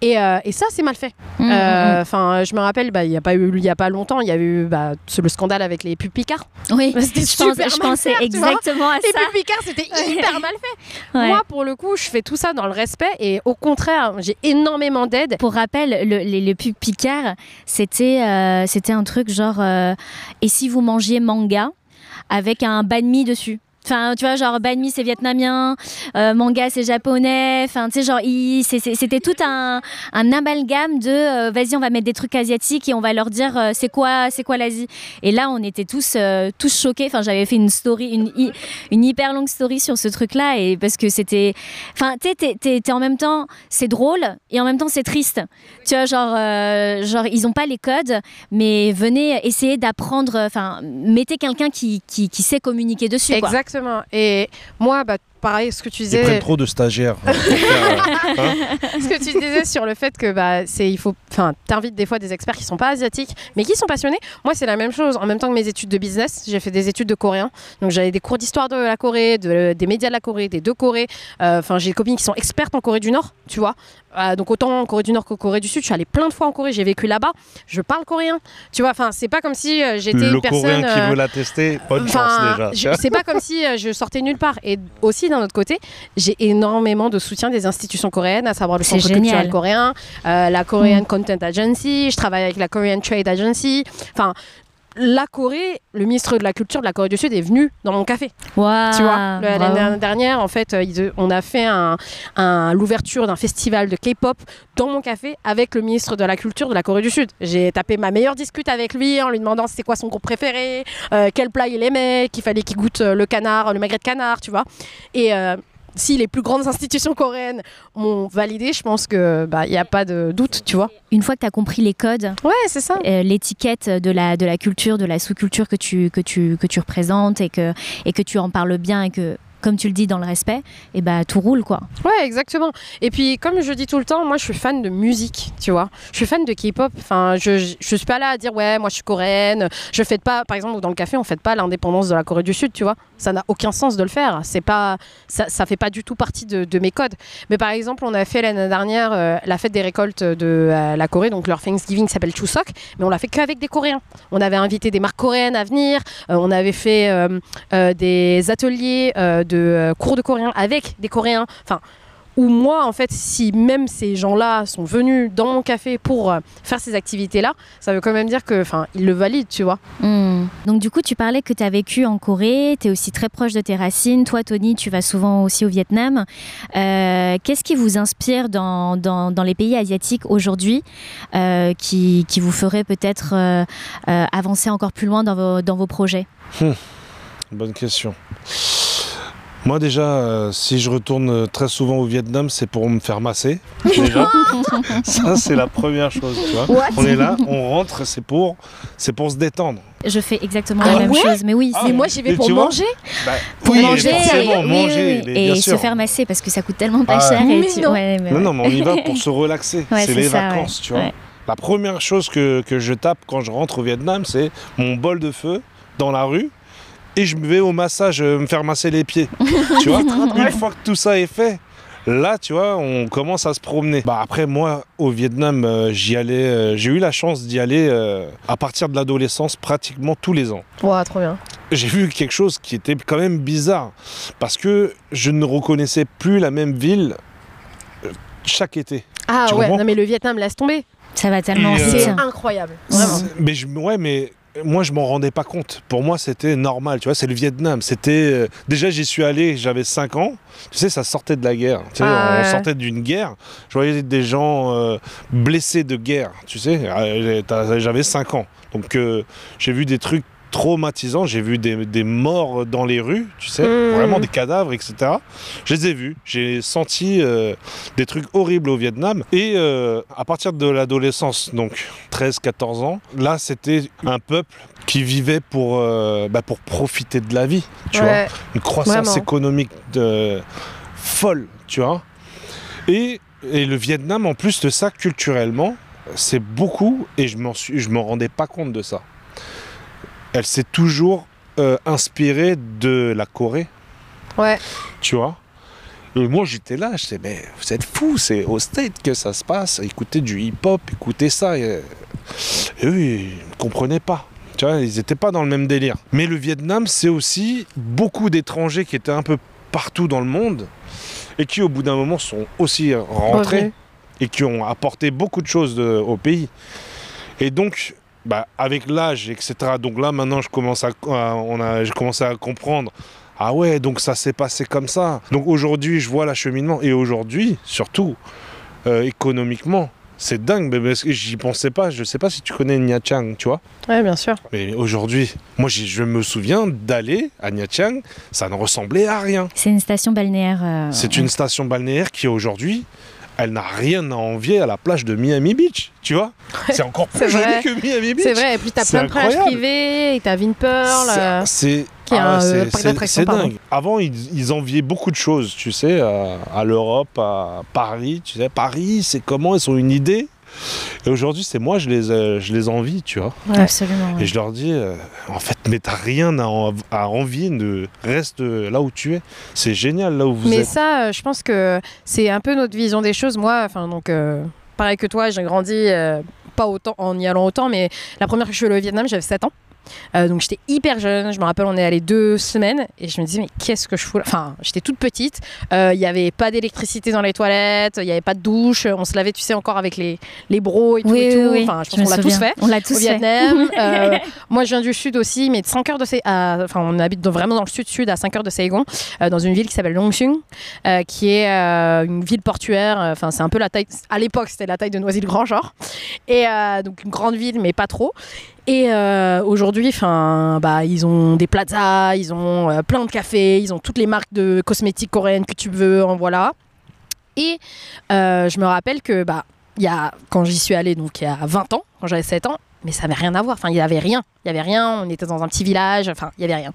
Et, euh, et ça, c'est mal fait. Mm, mm, Euh, Enfin, je me rappelle, bah, il n'y a pas eu, il y a pas longtemps, il y a eu bah, le scandale avec les pubs Picard. Oui, C'était je, pense- super je mal pensais fait, exactement à Les ça. pubs Picard, c'était hyper mal fait. Ouais. Moi, pour le coup, je fais tout ça dans le respect et au contraire, j'ai énormément d'aide. Pour rappel, le, les, le pub Picard, c'était euh, c'était un truc genre et si vous mangiez manga avec un banh mi dessus? Enfin, tu vois, genre banh mi c'est vietnamien, euh, manga c'est japonais. Enfin, tu sais, genre c'était tout un, un amalgame de euh, vas-y, on va mettre des trucs asiatiques et on va leur dire euh, c'est quoi, c'est quoi l'Asie. Et là, on était tous euh, tous choqués. Enfin, j'avais fait une story, une, une hyper longue story sur ce truc-là et parce que c'était, enfin, tu sais, t'es- en même temps c'est drôle et en même temps c'est triste. Tu vois, genre, euh, genre ils ont pas les codes, mais venez essayer d'apprendre. Enfin, mettez quelqu'un qui, qui, qui sait communiquer dessus. Quoi. Exactement. Et moi, bah, pareil, ce que tu Ils disais. prennent trop de stagiaires. hein, euh, hein. ce que tu disais sur le fait que bah c'est il faut enfin t'invites des fois des experts qui sont pas asiatiques mais qui sont passionnés moi c'est la même chose en même temps que mes études de business j'ai fait des études de coréen donc j'avais des cours d'histoire de la Corée de- des médias de la Corée des deux Corées Euh, enfin j'ai des copines qui sont expertes en Corée du Nord tu vois Euh, donc autant en Corée du Nord qu'en Corée du Sud je suis allée plein de fois en Corée j'ai vécu là-bas je parle coréen tu vois enfin c'est pas comme si euh, j'étais Le une personne coréen qui veut la tester, bonne chance déjà. C'est pas comme si je sortais nulle part. Et aussi, d'un autre côté, j'ai énormément de soutien des institutions coréennes, à savoir le Centre génial. culturel coréen, euh, la Korean Content Agency, je travaille avec la Korean Trade Agency. Enfin, la Corée, le ministre de la Culture de la Corée du Sud est venu dans mon café. Tu vois, l'année dernière, en fait, euh, on a fait un, un- l'ouverture d'un festival de K-pop dans mon café avec le ministre de la Culture de la Corée du Sud. J'ai tapé ma meilleure discute avec lui en lui demandant c'était quoi son groupe préféré, euh, quel plat il aimait, qu'il fallait qu'il goûte euh, le canard, le magret de canard, tu vois. Et euh, si les plus grandes institutions coréennes m'ont validé, je pense que bah il y a pas de doute, tu vois. Une fois que tu as compris les codes, Ouais, c'est ça. euh, l'étiquette de la, de la culture, de la sous-culture que tu, que, tu, que tu représentes et que, et que tu en parles bien et que, comme tu le dis, dans le respect, et bah tout roule quoi. Ouais, exactement. Et puis, comme je dis tout le temps, moi, je suis fan de musique, tu vois. Je suis fan de K-pop. Enfin, je, je, suis pas là à dire, ouais, moi, je suis coréenne. Je fête pas, par exemple, dans le café, on fête pas l'indépendance de la Corée du Sud, tu vois. Ça n'a aucun sens de le faire. C'est pas, ça, ça fait pas du tout partie de, de mes codes. Mais par exemple, on a fait l'année dernière euh, la fête des récoltes de euh, la Corée, donc leur Thanksgiving s'appelle Chuseok, mais on l'a fait qu'avec des Coréens. On avait invité des marques coréennes à venir. euh, on avait fait des ateliers euh, de euh, cours de coréen avec des Coréens. Enfin, où moi, en fait, si même ces gens-là sont venus dans mon café pour euh, faire ces activités-là, ça veut quand même dire que, enfin, ils le valident, tu vois. Hmm. Donc du coup, tu parlais que tu as vécu en Corée, tu es aussi très proche de tes racines. Toi, Tony, tu vas souvent aussi au Vietnam. Euh, Qu'est-ce qui vous inspire dans, dans, dans les pays asiatiques aujourd'hui euh, qui, qui vous ferait peut-être euh, euh, avancer encore plus loin dans vos, dans vos projets? Bonne question. Moi déjà, euh, si je retourne euh, très souvent au Vietnam, c'est pour me faire masser. Déjà, ça c'est la première chose. Tu vois. What? On est là, on rentre, c'est pour, c'est pour se détendre. Je fais exactement Ah la même ouais? chose. Mais oui, Ah, c'est Et moi, j'y vais Et pour manger. Bah, pour oui, manger, oui, manger, oui, oui. mais bien et se faire masser parce que ça coûte tellement pas Ah, cher. Et mais tu- non. ouais, mais Non, ouais. non, mais on y va pour se relaxer. Ouais, c'est c'est les ça, vacances, ouais. tu vois. Ouais. La première chose que, que je tape quand je rentre au Vietnam, c'est mon bol de feu dans la rue et je vais au massage euh, me faire masser les pieds. tu vois Une fois que tout ça est fait, là, tu vois, on commence à se promener. Bah après, moi, au Vietnam, euh, j'y allais, euh, j'ai eu la chance d'y aller euh, à partir de l'adolescence pratiquement tous les ans Ouais, trop bien. j'ai vu quelque chose qui était quand même bizarre parce que je ne reconnaissais plus la même ville chaque été. Ah Tu ouais, non mais le Vietnam, laisse tomber. Ça va tellement euh. C'est incroyable. Vraiment. Mais je, ouais, mais moi je m'en rendais pas compte. Pour moi c'était normal, tu vois, c'est le Vietnam. C'était euh, déjà j'y suis allé, j'avais 5 ans. Tu sais, ça sortait de la guerre. Tu sais, Ah on ouais. sortait d'une guerre. Je voyais des gens euh, blessés de guerre. Tu sais, Euh, j'avais 5 ans. Donc euh, j'ai vu des trucs traumatisants. J'ai vu des, des morts dans les rues, tu sais, Mmh. vraiment des cadavres, etc. Je les ai vus. J'ai senti euh, des trucs horribles au Vietnam. Et euh, à partir de l'adolescence, donc 13-14 ans, là c'était un peuple qui vivait pour, euh, bah, pour profiter de la vie. Tu vois une croissance Vraiment. économique de... folle, tu vois. Et, et le Vietnam, en plus de ça, culturellement, c'est beaucoup, et je je m'en rendais pas compte de ça. Elle s'est toujours euh, inspirée de la Corée, Ouais. tu vois? Et moi, j'étais là, je disais, mais vous êtes fous, c'est au State que ça se passe. Écoutez du hip-hop, écoutez ça. Et, et eux, ils ne comprenaient pas. Tu vois, ils n'étaient pas dans le même délire. Mais le Vietnam, c'est aussi beaucoup d'étrangers qui étaient un peu partout dans le monde et qui, au bout d'un moment, sont aussi rentrés et qui ont apporté beaucoup de choses de- au pays. Et donc, bah, avec l'âge, etc. Donc là, maintenant, je commence à, à- on a, j'ai commencé à comprendre. Ah ouais, donc ça s'est passé comme ça. Donc aujourd'hui, je vois l'acheminement. Et aujourd'hui, surtout, euh, économiquement, c'est dingue. Mais parce que j'y pensais pas. Je sais pas si tu connais Nha Trang, tu vois. Ouais, bien sûr. Mais aujourd'hui, moi, je me souviens d'aller à Nha Trang. Ça ne ressemblait à rien. C'est une station balnéaire. euh, C'est une station balnéaire qui aujourd'hui, elle n'a rien à envier à la plage de Miami Beach, tu vois C'est encore plus joli vrai. que Miami Beach. C'est vrai, et puis t'as plein de plages privées, et t'as Vinpearl. euh, C'est est ah, euh, c'est- dingue. Avant, ils, ils enviaient beaucoup de choses, tu sais, à, à l'Europe, à Paris. Tu sais, Paris, c'est comment? Ils ont une idée. Et aujourd'hui, c'est moi, je les, euh, je les envie, tu vois. Ouais. Absolument. ouais. Et je leur dis, euh, en fait, mais t'as rien à, en- à envier, de reste là où tu es. C'est génial là où vous Mais êtes. ça, euh, je pense que c'est un peu notre vision des choses. Moi, enfin, donc, euh, pareil que toi, j'ai grandi euh, pas autant en y allant autant, mais la première fois que je suis allée au Vietnam, j'avais 7 ans. Euh, donc j'étais hyper jeune, je me rappelle on est allé deux semaines et je me disais mais qu'est-ce que je fous là? Enfin j'étais toute petite, Euh, il n'y avait pas d'électricité dans les toilettes, il n'y avait pas de douche, on se lavait tu sais encore avec les, les bros et tout Oui, et tout. oui, Enfin je pense qu'on l'a tous fait On l'a au tous fait. Vietnam. Euh, moi, je viens du sud aussi, mais de 5 heures de à- Enfin, on habite dans- vraiment dans le sud-sud, à 5 heures de Saigon, euh, dans une ville qui s'appelle Longsung, euh, qui est euh, une ville portuaire. euh, Enfin, c'est un peu la taille. À l'époque, c'était la taille de Noisy-le-Grand, genre. Et euh, donc, une grande ville, mais pas trop. Et euh, aujourd'hui, bah, ils ont des plazas, ils ont euh, plein de cafés, ils ont toutes les marques de cosmétiques coréennes que tu veux, en voilà. Et euh, je me rappelle que, bah, y a, quand j'y suis allée, donc il y a 20 ans, quand j'avais 7 ans, mais ça n'avait rien à voir. Enfin, il n'y avait rien. Il n'y avait rien. On était dans un petit village. Enfin, il n'y avait rien.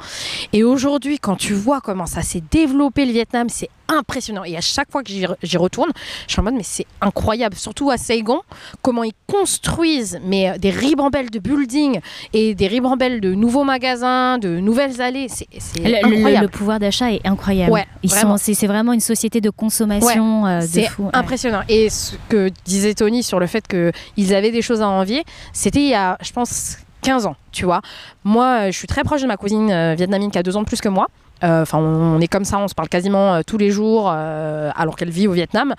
Et aujourd'hui, quand tu vois comment ça s'est développé le Vietnam, c'est impressionnant. Et à chaque fois que j'y re- j'y retourne, je suis en mode, mais c'est incroyable. Surtout à Saigon, comment ils construisent mais, euh, des ribambelles de buildings et des ribambelles de nouveaux magasins, de nouvelles allées. C'est c'est Le, le- incroyable. le pouvoir d'achat est incroyable. Ouais, c'est, vraiment une société de consommation euh, de C'est fou. ouais. impressionnant. Et ce que disait Tony sur le fait qu'ils avaient des choses à envier, c'était il y a, je pense, 15 ans, tu vois. Moi, euh, je suis très proche de ma cousine euh, vietnamienne qui a deux ans de plus que moi. Euh, Enfin, on, est comme ça, on se parle quasiment euh, tous les jours, euh, alors qu'elle vit au Vietnam.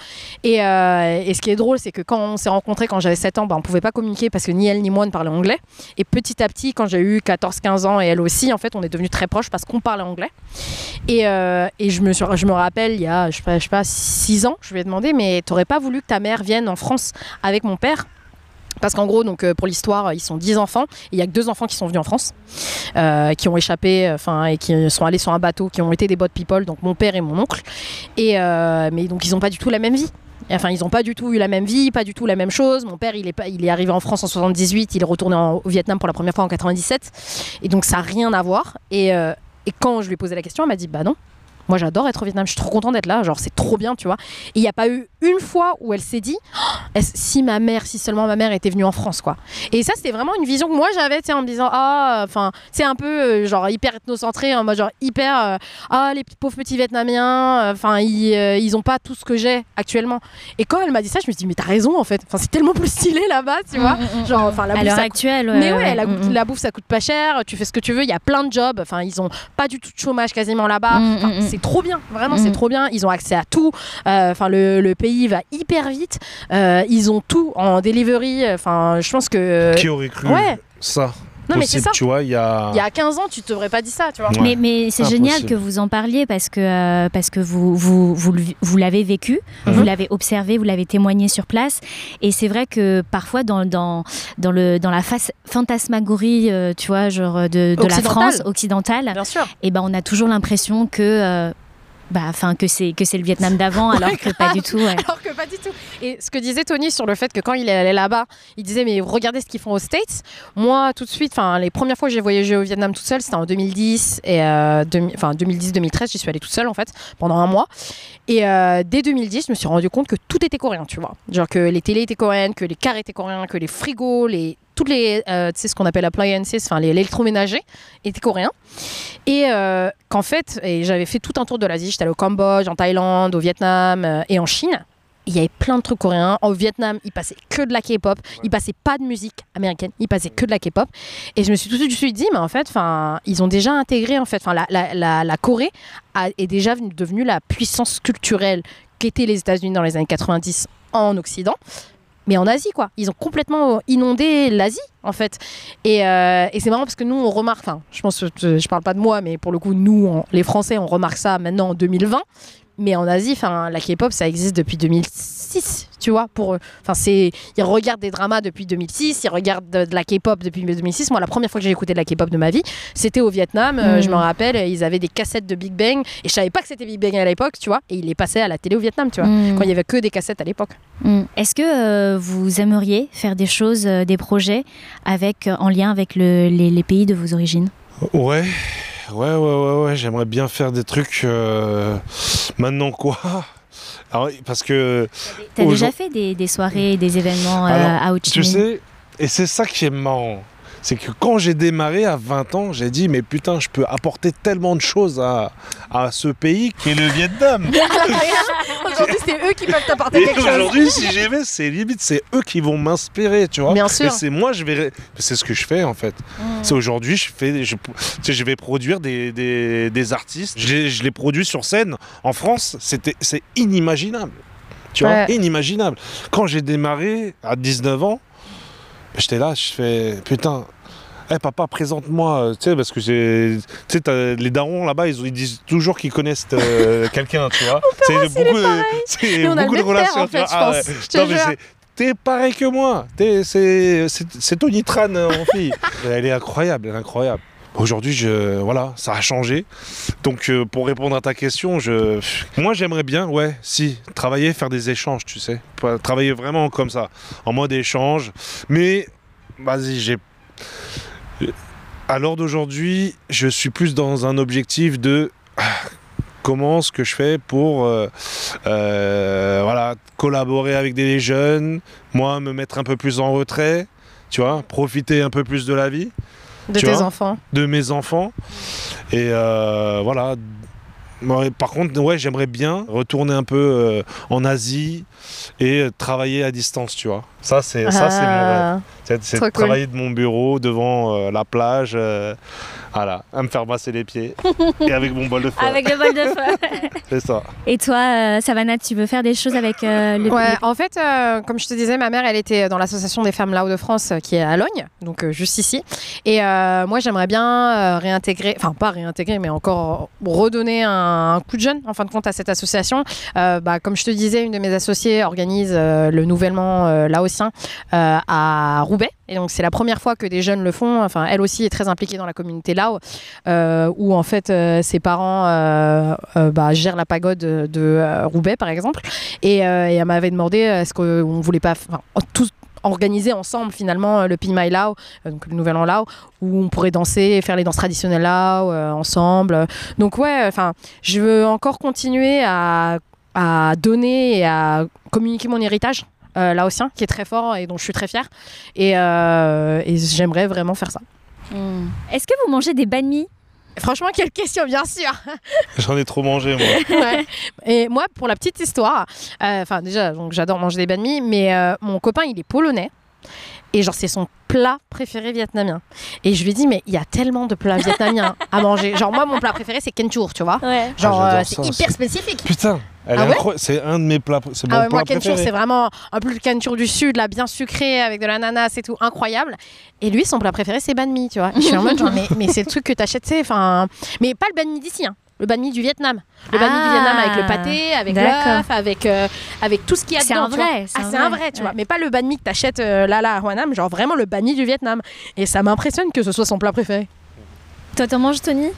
Et, ce qui est drôle, c'est que quand on s'est rencontrés, quand j'avais 7 ans, bah, on pouvait pas communiquer parce que ni elle ni moi ne parlaient anglais. Et petit à petit, quand j'ai eu 14-15 ans et elle aussi, en fait, on est devenus très proches parce qu'on parlait anglais. Et, je, me rappelle, il y a, je sais pas 6 ans, je lui ai demandé, mais t'aurais pas voulu que ta mère vienne en France avec mon père? Parce qu'en gros, donc, euh, pour l'histoire, ils sont 10 enfants. Il y a que deux enfants qui sont venus en France, euh, qui ont échappé, et qui sont allés sur un bateau, qui ont été des boat people, donc mon père et mon oncle. Et euh, mais donc ils n'ont pas du tout la même vie. Enfin, ils n'ont pas du tout eu la même vie, pas du tout la même chose. Mon père, il est, il est arrivé en France en 78, il est retourné au Vietnam pour la première fois en 97. Et donc, ça n'a rien à voir. Et, et quand je lui ai posé la question, elle m'a dit Bah non, moi j'adore être au Vietnam, je suis trop contente d'être là, genre c'est trop bien, tu vois. Et il n'y a pas eu une fois où elle s'est dit Oh, si ma mère, si seulement ma mère était venue en France, quoi. Et ça, c'était vraiment une vision que moi j'avais, tu sais, en me disant Ah, enfin, c'est un peu euh, genre hyper ethnocentré, en mode genre hyper euh, Ah, les pauvres petits Vietnamiens, enfin, ils, euh, ils ont pas tout ce que j'ai actuellement. Et quand elle m'a dit ça, je me suis dit Mais t'as raison en fait, enfin, c'est tellement plus stylé là-bas, tu vois. Mm, mm, mm. Genre, enfin, la bouffe, ça actuelle. mais ouais, ouais, la, mm, mm. la bouffe ça coûte pas cher, tu fais ce que tu veux, il y a plein de jobs, enfin ils ont pas du tout de chômage quasiment là-bas. Mm, Enfin, mm, mm. C'est trop bien, vraiment Mm. c'est trop bien. Ils ont accès à tout, Euh, enfin le, le pays va hyper vite, Euh, ils ont tout en delivery, enfin je pense que. Qui aurait cru ouais. ça? Non mais c'est possible, ça. tu vois, il y a... Y a 15 ans, tu te devrais pas dit ça, tu vois. Ouais. Mais, mais c'est génial que vous en parliez parce que, euh, parce que vous, vous, vous, vous l'avez vécu, Mhm. vous l'avez observé, vous l'avez témoigné sur place. Et c'est vrai que parfois, dans, dans, dans, le, dans la face, fantasmagorie, euh, tu vois, genre de, de la. France occidentale, Bien sûr. et ben, on a toujours l'impression que. euh, bah, enfin que c'est que c'est le Vietnam d'avant alors que pas du tout ouais. Alors que pas du tout. Et ce que disait Tony sur le fait que quand il est allé là-bas, il disait mais regardez ce qu'ils font aux States. Moi tout de suite, enfin les premières fois que j'ai voyagé au Vietnam toute seule, c'était en 2010 et euh, demi- enfin 2010-2013, j'y suis allée toute seule en fait pendant un mois. Et euh, dès 2010, je me suis rendu compte que tout était coréen, tu vois. Genre que les télés étaient coréennes, que les cars étaient coréens, que les frigos, les toutes les, euh, tu sais, ce qu'on appelle appliances, enfin les- l'électroménager, étaient coréens. Et euh, qu'en fait, et j'avais fait tout un tour de l'Asie. J'étais allée au Cambodge, en Thaïlande, au Vietnam euh, et en Chine. Il y avait plein de trucs coréens. Au Vietnam, ils passaient que de la K-pop. Ils passaient pas de musique américaine. Ils passaient que de la K-pop. Et je me suis tout de suite dit, mais en fait, enfin, ils ont déjà intégré en fait, enfin, la, la, la, la Corée a- est déjà venue- devenue la puissance culturelle qu'étaient les États-Unis dans les années 90 en Occident. Mais en Asie, quoi. Ils ont complètement inondé l'Asie, en fait. Et, euh, et c'est marrant parce que nous, on remarque, enfin, je pense je parle pas de moi, mais pour le coup, nous, les Français, on remarque ça maintenant en 2020. Mais en Asie, enfin, la K-pop, ça existe depuis 2006, tu vois. Pour eux, enfin, c'est, ils regardent des dramas depuis 2006, ils regardent de, de la K-pop depuis 2006. Moi, la première fois que j'ai écouté de la K-pop de ma vie, c'était au Vietnam. Euh, Mm. je me rappelle, ils avaient des cassettes de Big Bang et je savais pas que c'était Big Bang à l'époque, tu vois. Et ils les passaient à la télé au Vietnam, tu vois. Mm. Quand il y avait que des cassettes à l'époque. Mm. Est-ce que euh, vous aimeriez faire des choses, euh, des projets avec, euh, en lien avec le- les, les pays de vos origines? Ouais, ouais, ouais, ouais, ouais. J'aimerais bien faire des trucs. euh, Maintenant quoi? Alors, Parce que T'as déjà fait des, des soirées, des événements euh, Alors, à Ho Chi Tu sais, et c'est ça qui est marrant. C'est que quand j'ai démarré à 20 ans, j'ai dit, mais putain, je peux apporter tellement de choses à, à ce pays qui est le Vietnam. Aujourd'hui, c'est eux qui peuvent t'apporter quelque chose. aujourd'hui, si j'y vais, c'est limite, c'est eux qui vont m'inspirer, tu vois. Bien Et sûr. c'est moi, je vais. C'est ce que je fais en fait. C'est aujourd'hui, je fais, je, je vais produire des, des, des artistes. Je les, je les produis sur scène. En France, c'était, c'est inimaginable. Tu vois, inimaginable. Quand j'ai démarré à 19 ans, j'étais là, je fais putain. Eh papa, présente-moi, euh, tu sais, parce que j'ai, tu sais, les darons là-bas, ils, ils disent toujours qu'ils connaissent euh, quelqu'un, tu vois. C'est beaucoup, de, c'est beaucoup relations. en tu fait, je Ah ouais. Je Non, mais T'es pareil que moi. C'est Tony Tran euh, en fille. elle est incroyable, elle est incroyable. Aujourd'hui, je, voilà, ça a changé. Donc, euh, pour répondre à ta question, je, moi, j'aimerais bien, ouais, si, travailler, faire des échanges, tu sais. Travailler vraiment comme ça, en mode échange. Mais, vas-y, j'ai. À l'heure d'aujourd'hui, je suis plus dans un objectif de ah, comment ce que je fais pour euh, euh, voilà, collaborer avec des jeunes, moi me mettre un peu plus en retrait, tu vois, profiter un peu plus de la vie, De tes vois. enfants. de mes enfants. Et euh, voilà. Par contre, ouais, j'aimerais bien retourner un peu euh, en Asie et travailler à distance, tu vois. Ça, c'est ça, c'est mon rêve. C'est de cool. travailler de mon bureau devant euh, la plage, euh, voilà, à me faire masser les pieds et avec mon bol de feu. Avec le bol de feu. C'est ça. Et toi, euh, Savannah, tu veux faire des choses avec euh, le Ouais, en fait, euh, comme je te disais, ma mère, elle était dans l'association des femmes là-haut de France euh, qui est à Logne, donc euh, juste ici. Et euh, moi, j'aimerais bien euh, réintégrer, enfin pas réintégrer, mais encore redonner un, un coup de jeune, en fin de compte, à cette association. Euh, bah, comme je te disais, une de mes associées organise euh, le nouvellement euh, laotien euh, à Roubaix. Et donc, c'est la première fois que des jeunes le font. Enfin, elle aussi est très impliquée dans la communauté Lao, euh, où en fait, euh, ses parents euh, bah, gèrent la pagode de, Roubaix, par exemple. Et, elle m'avait demandé est-ce qu'on voulait pas organiser ensemble finalement le Pimai Lao, donc le Nouvel An Lao, où on pourrait danser faire les danses traditionnelles Lao ensemble. Donc ouais, enfin, je veux encore continuer à donner et à communiquer mon héritage. Euh, laotien qui est très fort et dont je suis très fière et, euh, et j'aimerais vraiment faire ça Hmm. Est-ce que vous mangez des banh mi? Franchement quelle question bien sûr J'en ai trop mangé, moi. Ouais. Et moi, pour la petite histoire, euh, enfin déjà, donc j'adore manger des banh mi, mais euh, mon copain, il est polonais. Et genre, c'est son plat préféré vietnamien. Et je lui ai dit, mais il y a tellement de plats vietnamiens à manger. Genre, moi, mon plat préféré, c'est kenchur, tu vois. Ouais. Genre, Ah, euh, ça c'est hyper spécifique. Putain, elle Ah est ouais incroyable. C'est un de mes plats. C'est mon Ah ouais, plat moi, préféré. c'est vraiment un peu le kenchur du sud, là, bien sucré, avec de l'ananas et tout, incroyable. Et lui, son plat préféré, c'est banh mi, tu vois. Et je suis en mode, genre, mais, mais c'est le truc que t'achètes, tu sais, enfin. Mais pas le banh mi d'ici, hein. Le banh mi du Vietnam. Le banh mi du Ah, Vietnam avec le pâté, avec d'accord. l'œuf, avec, euh, avec tout ce qu'il y a C'est dedans. un tu vois. vrai, c'est Ah, un c'est un vrai, vrai, tu ouais. vois. Mais pas le banh mi que t'achètes euh, là, là, à Huanam, genre vraiment le banh mi du Vietnam. Et ça m'impressionne que ce soit son plat préféré. Toi, t'en manges, Tony?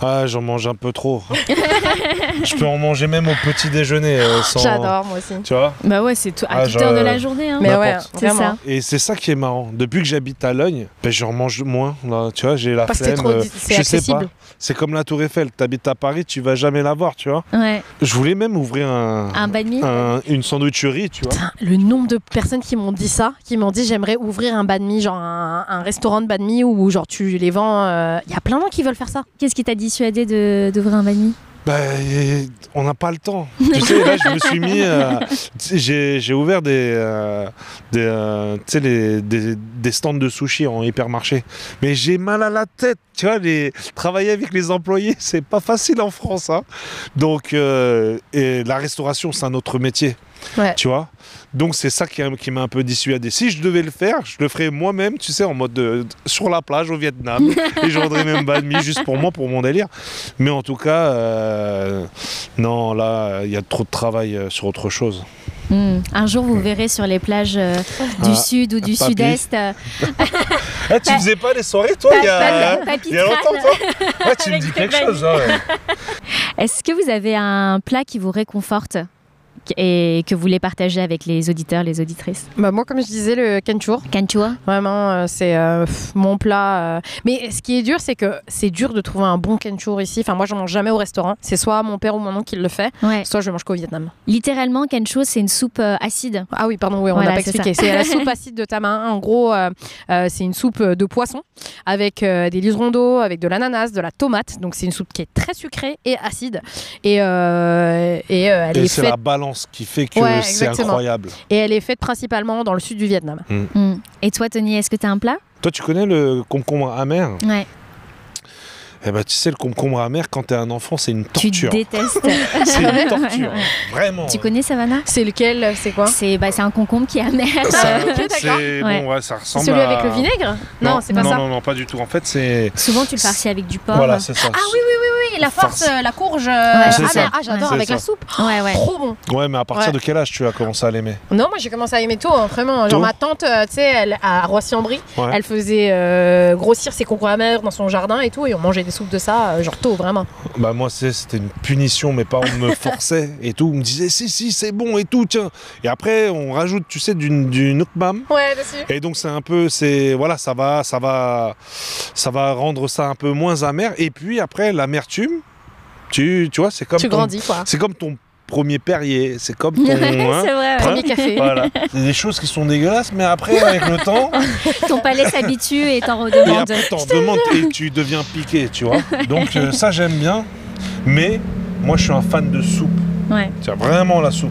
Ah, j'en mange un peu trop. je peux en manger même au petit déjeuner. euh, sans... J'adore, moi aussi. Tu vois Bah ouais, c'est tout- à Ah, toute genre, heure de euh, la journée. Hein. Mais ouais, N'importe. C'est vraiment. ça. Et c'est ça qui est marrant. Depuis que j'habite à Logne, ben, j'en mange moins. Là, tu vois, j'ai la Parce que c'est flemme. trop, euh, di- c'est je sais pas. accessible. C'est comme la Tour Eiffel. T'habites à Paris, tu vas jamais la voir, tu vois. Ouais. Je voulais même ouvrir un, Un banh mi un- une sandwicherie, tu vois. Putain, le nombre de personnes qui m'ont dit ça, qui m'ont dit j'aimerais ouvrir un banh mi, genre un, un restaurant de banh mi où genre tu les vends. Il y a plein de gens qui veulent faire ça. Qu'est-ce qui t'a dissuadé de- d'ouvrir un banh Bah, on n'a pas le temps. tu sais, là, je me suis mis. euh, j'ai, j'ai ouvert des, euh, des, euh, les- des, des stands de sushi en hypermarché. Mais j'ai mal à la tête. Tu vois, les, travailler avec les employés, c'est pas facile en France. hein. Donc, euh, et la restauration, c'est un autre métier. Ouais. Tu vois Donc, c'est ça qui, m'a un peu dissuadé. Si je devais le faire, je le ferais moi-même, tu sais, en mode de- sur la plage au Vietnam. et je vendrais même banh mi juste pour moi, pour mon délire. Mais en tout cas, euh, non, là, il y a trop de travail euh, sur autre chose. Hmm. Un jour, vous verrez sur les plages euh, du Ah, sud ou du sud-est. euh, Ah, tu faisais pas les soirées, toi, il y a, a longtemps, toi Ah, tu me dis quelque chose. hein, ouais. Est-ce que vous avez un plat qui vous réconforte? Et que vous voulez partager avec les auditeurs, les auditrices Bah moi, comme je disais, le kenchur, Kanchua vraiment, euh, c'est euh, mon plat. euh. Mais ce qui est dur, c'est que c'est dur de trouver un bon kenchur ici. Enfin, moi, je mange jamais au restaurant. C'est soit mon père ou mon oncle qui le fait, Ouais. soit je mange qu'au Vietnam. Littéralement, Kanchua, c'est une soupe euh, acide. Ah oui, pardon, oui, on Voilà, n'a pas expliqué. C'est la soupe acide de tamarin. En gros, euh, euh, c'est une soupe de poisson avec euh, des liserons d'eau, avec de l'ananas, de la tomate. Donc c'est une soupe qui est très sucrée et acide. Et, euh, et euh, elle Et est c'est faite la balance qui fait que Ouais, c'est incroyable. et elle est faite principalement dans le sud du Vietnam. Hmm. Et toi, Tony, est-ce que tu as un plat? Toi, tu connais le concombre amer? Ouais. Eh ben, tu sais, le concombre amer, quand t'es un enfant, c'est une Tu torture. détestes. C'est Ouais, une torture, ouais. vraiment. Tu connais Savannah? C'est lequel C'est quoi? C'est bah, c'est un concombre qui est amer. Ça- c'est Ouais. bon, ouais, ça ressemble celui à- avec le vinaigre? Non, c'est pas non, ça. Non, non, pas du tout. En fait, c'est. Souvent, tu le farcis avec du porc. Voilà, c'est ça. Ah oui, oui, oui, oui, la Farce. farce, euh, la courge. C'est ah, ça. mais- ah, j'adore Ouais. avec la soupe. Ouais, ouais. Trop bon. Ouais, mais à partir Ouais. de quel âge tu as commencé à l'aimer? Non, moi j'ai commencé à aimer tôt, hein, vraiment. Tôt Genre ma tante, euh, tu sais, elle, à Roissy-en-Brie, Ouais. elle faisait euh, grossir ses concours amers dans son jardin et tout, et on mangeait des soupes de ça, euh, genre tôt, vraiment. Bah moi c'était une punition, mes parents me forçaient et tout, ils me disaient si si c'est bon et tout, tiens. Et après on rajoute tu sais du, du nukmam Ouais, dessus. et donc c'est un peu c'est voilà ça va ça va ça va rendre ça un peu moins amer et puis après l'amertume tu tu vois c'est comme Tu ton- grandis, quoi. c'est comme ton premier Perrier, c'est comme ton c'est hein, vrai, ouais. Premier café. voilà. C'est des choses qui sont dégueulasses mais après avec le temps Ton palais s'habitue et t'en et redemande. après t'en demandes et tu deviens piqué, tu vois. Donc euh, ça j'aime bien, mais moi je suis un fan de soupe. Ouais. Tiens, vraiment la soupe.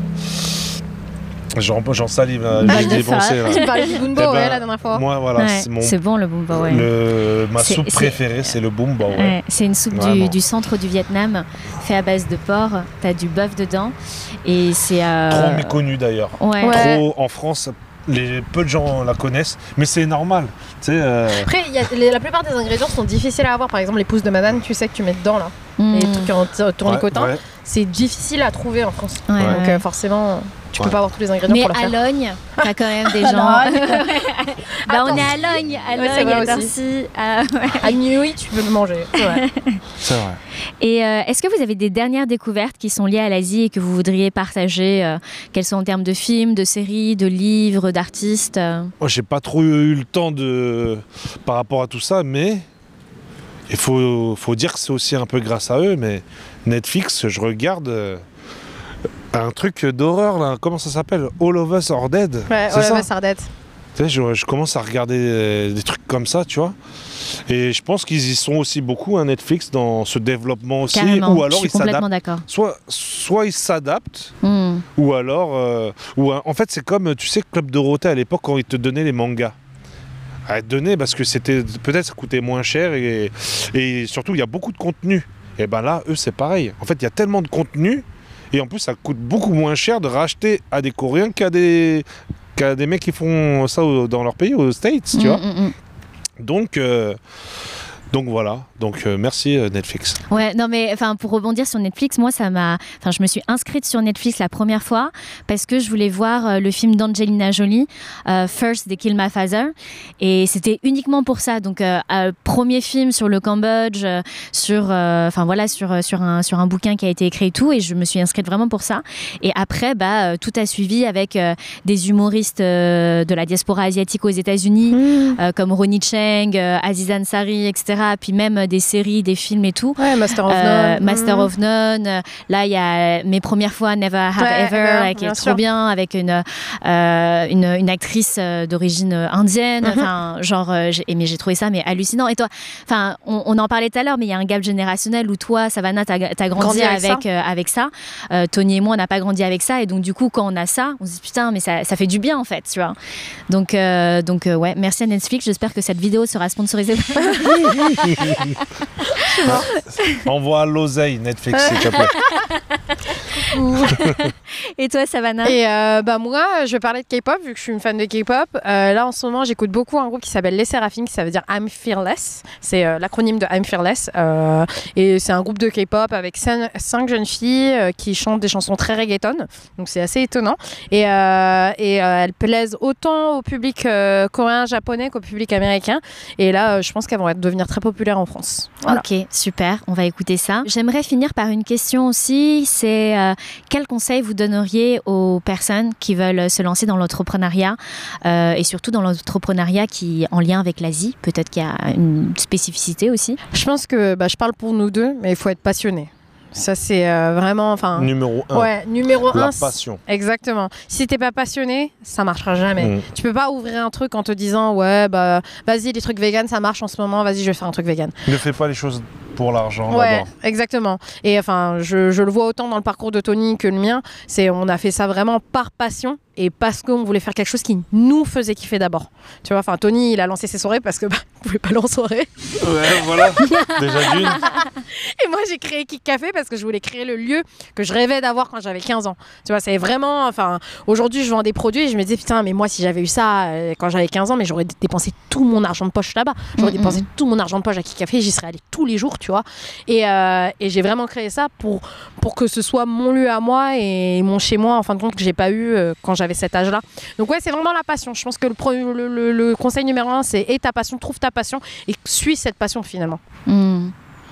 J'en j'en salive, là, Bah, j'ai de dépensé. Tu parlais du Bunbo, Eh ben, ouais, la dernière fois. Moi voilà, Ouais, c'est mon C'est bon le bumba, ouais. le, ma C'est- soupe c'est- préférée, c'est le bumba. Ouais. Ouais, c'est une soupe du, centre du Vietnam, fait à base de porc. T'as du bœuf dedans et c'est. euh, Trop méconnu d'ailleurs. Ouais. Ouais. Trop en France, les, peu de gens la connaissent, mais c'est normal. Euh, Après, il y a- les- la plupart des ingrédients sont difficiles à avoir. Par exemple, les pousses de banane, tu sais que tu mets dedans, là. Mm. Les trucs en t- tournicotant. ouais, ouais. C'est difficile à trouver en France. Ouais, Donc, ouais. euh, forcément, tu peux Ouais. pas avoir tous les ingrédients Mais pour le à faire. Logne, t'as quand même des À gens. Bah, on est à Logne, à Ouais, Logne, vrai à aussi. Torcy. à- ouais. À Nuit, tu peux le manger. c'est vrai. C'est vrai. Et euh, est-ce que vous avez des dernières découvertes qui sont liées à l'Asie et que vous voudriez partager, euh, qu'elles soient en termes de films, de séries, de livres, d'artistes euh Moi, j'ai pas trop eu le temps de par rapport à tout ça, mais il faut, faut dire que c'est aussi un peu grâce à eux. Mais Netflix, je regarde euh, un truc d'horreur là. Comment ça s'appelle? All of Us Are Dead. Ouais, c'est ouais, ça? ouais, Sardette. Tu sais, je, je commence à regarder euh, des trucs comme ça, tu vois. Et je pense qu'ils y sont aussi beaucoup, un Netflix, dans ce développement aussi. Carrément, Ou alors je suis ils s'adaptent. complètement d'accord. Soit, soit ils s'adaptent, Hmm. ou alors. euh, ou, en fait, c'est comme, tu sais, Club Dorothée à l'époque, quand ils te donnaient les mangas. À te donner parce que c'était. Peut-être ça coûtait moins cher et, et surtout, il y a beaucoup de contenu. Et ben là, eux, c'est pareil. En fait, il y a tellement de contenu. Et en plus, ça coûte beaucoup moins cher de racheter à des Coréens qu'à des, mecs qui font ça dans leur pays, aux States, tu Mm, vois. mm, mm. Donc, euh, Donc voilà, donc euh, merci euh, Netflix. Ouais, non mais enfin pour rebondir sur Netflix, moi ça m'a, enfin je me suis inscrite sur Netflix la première fois parce que je voulais voir euh, le film d'Angelina Jolie, euh, First They Kill My Father, et c'était uniquement pour ça. Donc euh, euh, premier film sur le Cambodge, euh, sur, euh, enfin voilà sur sur un sur un bouquin qui a été écrit et tout, et je me suis inscrite vraiment pour ça. Et après bah euh, tout a suivi avec euh, des humoristes euh, de la diaspora asiatique aux États-Unis euh, comme Ronnie Cheng, euh, Aziz Ansari, etc. Puis même des séries, des films et tout. Ouais, Master of Euh, None. Master Mhm. of None. Là, il y a mes premières fois Never Have Ouais, Ever, qui est trop bien, avec une, euh, une, une actrice euh, d'origine indienne. Mhm. Enfin, genre, j'ai- mais j'ai trouvé ça mais hallucinant. Et toi, enfin, on, on en parlait tout à l'heure, mais il y a un gap générationnel où toi, Savannah, t'as as grandi, Grandi avec avec, euh, avec ça. Euh, Tony et moi, on n'a pas grandi avec ça. Et donc, du coup, quand on a ça, on se dit putain, mais ça, ça fait du bien en fait, tu vois. Donc, euh, donc euh, ouais, merci à Netflix. J'espère que cette vidéo sera sponsorisée. Envoie l'oseille Netflix s'il te plaît. et toi, Savannah? Et euh, bah moi, je vais parler de K-pop vu que je suis une fan de K-pop. Euh, là en ce moment, j'écoute beaucoup un groupe qui s'appelle Les Séraphines, qui ça veut dire I'm Fearless. C'est euh, l'acronyme de I'm Fearless. Euh, et c'est un groupe de K-pop avec cin- cinq jeunes filles euh, qui chantent des chansons très reggaeton. Donc c'est assez étonnant. Et, euh, et euh, elles plaisent autant au public euh, coréen, japonais qu'au public américain. Et là, euh, je pense qu'elles vont être- devenir très populaires en France. Voilà. Ok, super, on va écouter ça. J'aimerais finir par une question aussi, c'est euh, quel conseil vous donneriez aux personnes qui veulent se lancer dans l'entrepreneuriat euh, et surtout dans l'entrepreneuriat qui est en lien avec l'Asie? Peut-être qu'il y a une spécificité aussi. Je pense que bah, je parle pour nous deux, mais il faut être passionné. Ça, c'est euh, vraiment. Enfin, Numéro 1, ouais, numéro la un. passion. Exactement. Si t'es pas passionné, ça marchera jamais. Mm. Tu peux pas ouvrir un truc en te disant ouais bah vas-y les trucs vegan ça marche en ce moment, vas-y je vais faire un truc vegan. Ne fais pas les choses pour l'argent Ouais, exactement. Et enfin, je, je le vois autant dans le parcours de Tony que le mien. C'est on a fait ça vraiment par passion et parce qu'on voulait faire quelque chose qui nous faisait kiffer d'abord. Tu vois, enfin Tony, il a lancé ses soirées parce que bah, on pouvait pas aller en soirée. Ouais, voilà. Déjà d'une. Et moi, j'ai créé Kick Café parce que je voulais créer le lieu que je rêvais d'avoir quand j'avais 15 ans. Tu vois, c'est vraiment. Enfin, aujourd'hui, je vends des produits et je me disais, putain, mais moi, si j'avais eu ça euh, quand j'avais 15 ans, mais j'aurais dépensé tout mon argent de poche là-bas. J'aurais dépensé tout mon argent de poche à Kick Café, j'y serais allée tous les jours, tu vois. Et, euh, et j'ai vraiment créé ça pour, pour que ce soit mon lieu à moi et mon chez moi, en fin de compte, que j'ai pas eu euh, quand j'avais cet âge-là. Donc, ouais, c'est vraiment la passion. Je pense que le, pro- le, le- le conseil numéro un, c'est aie ta passion, trouve ta passion et suis cette passion finalement. Hmm.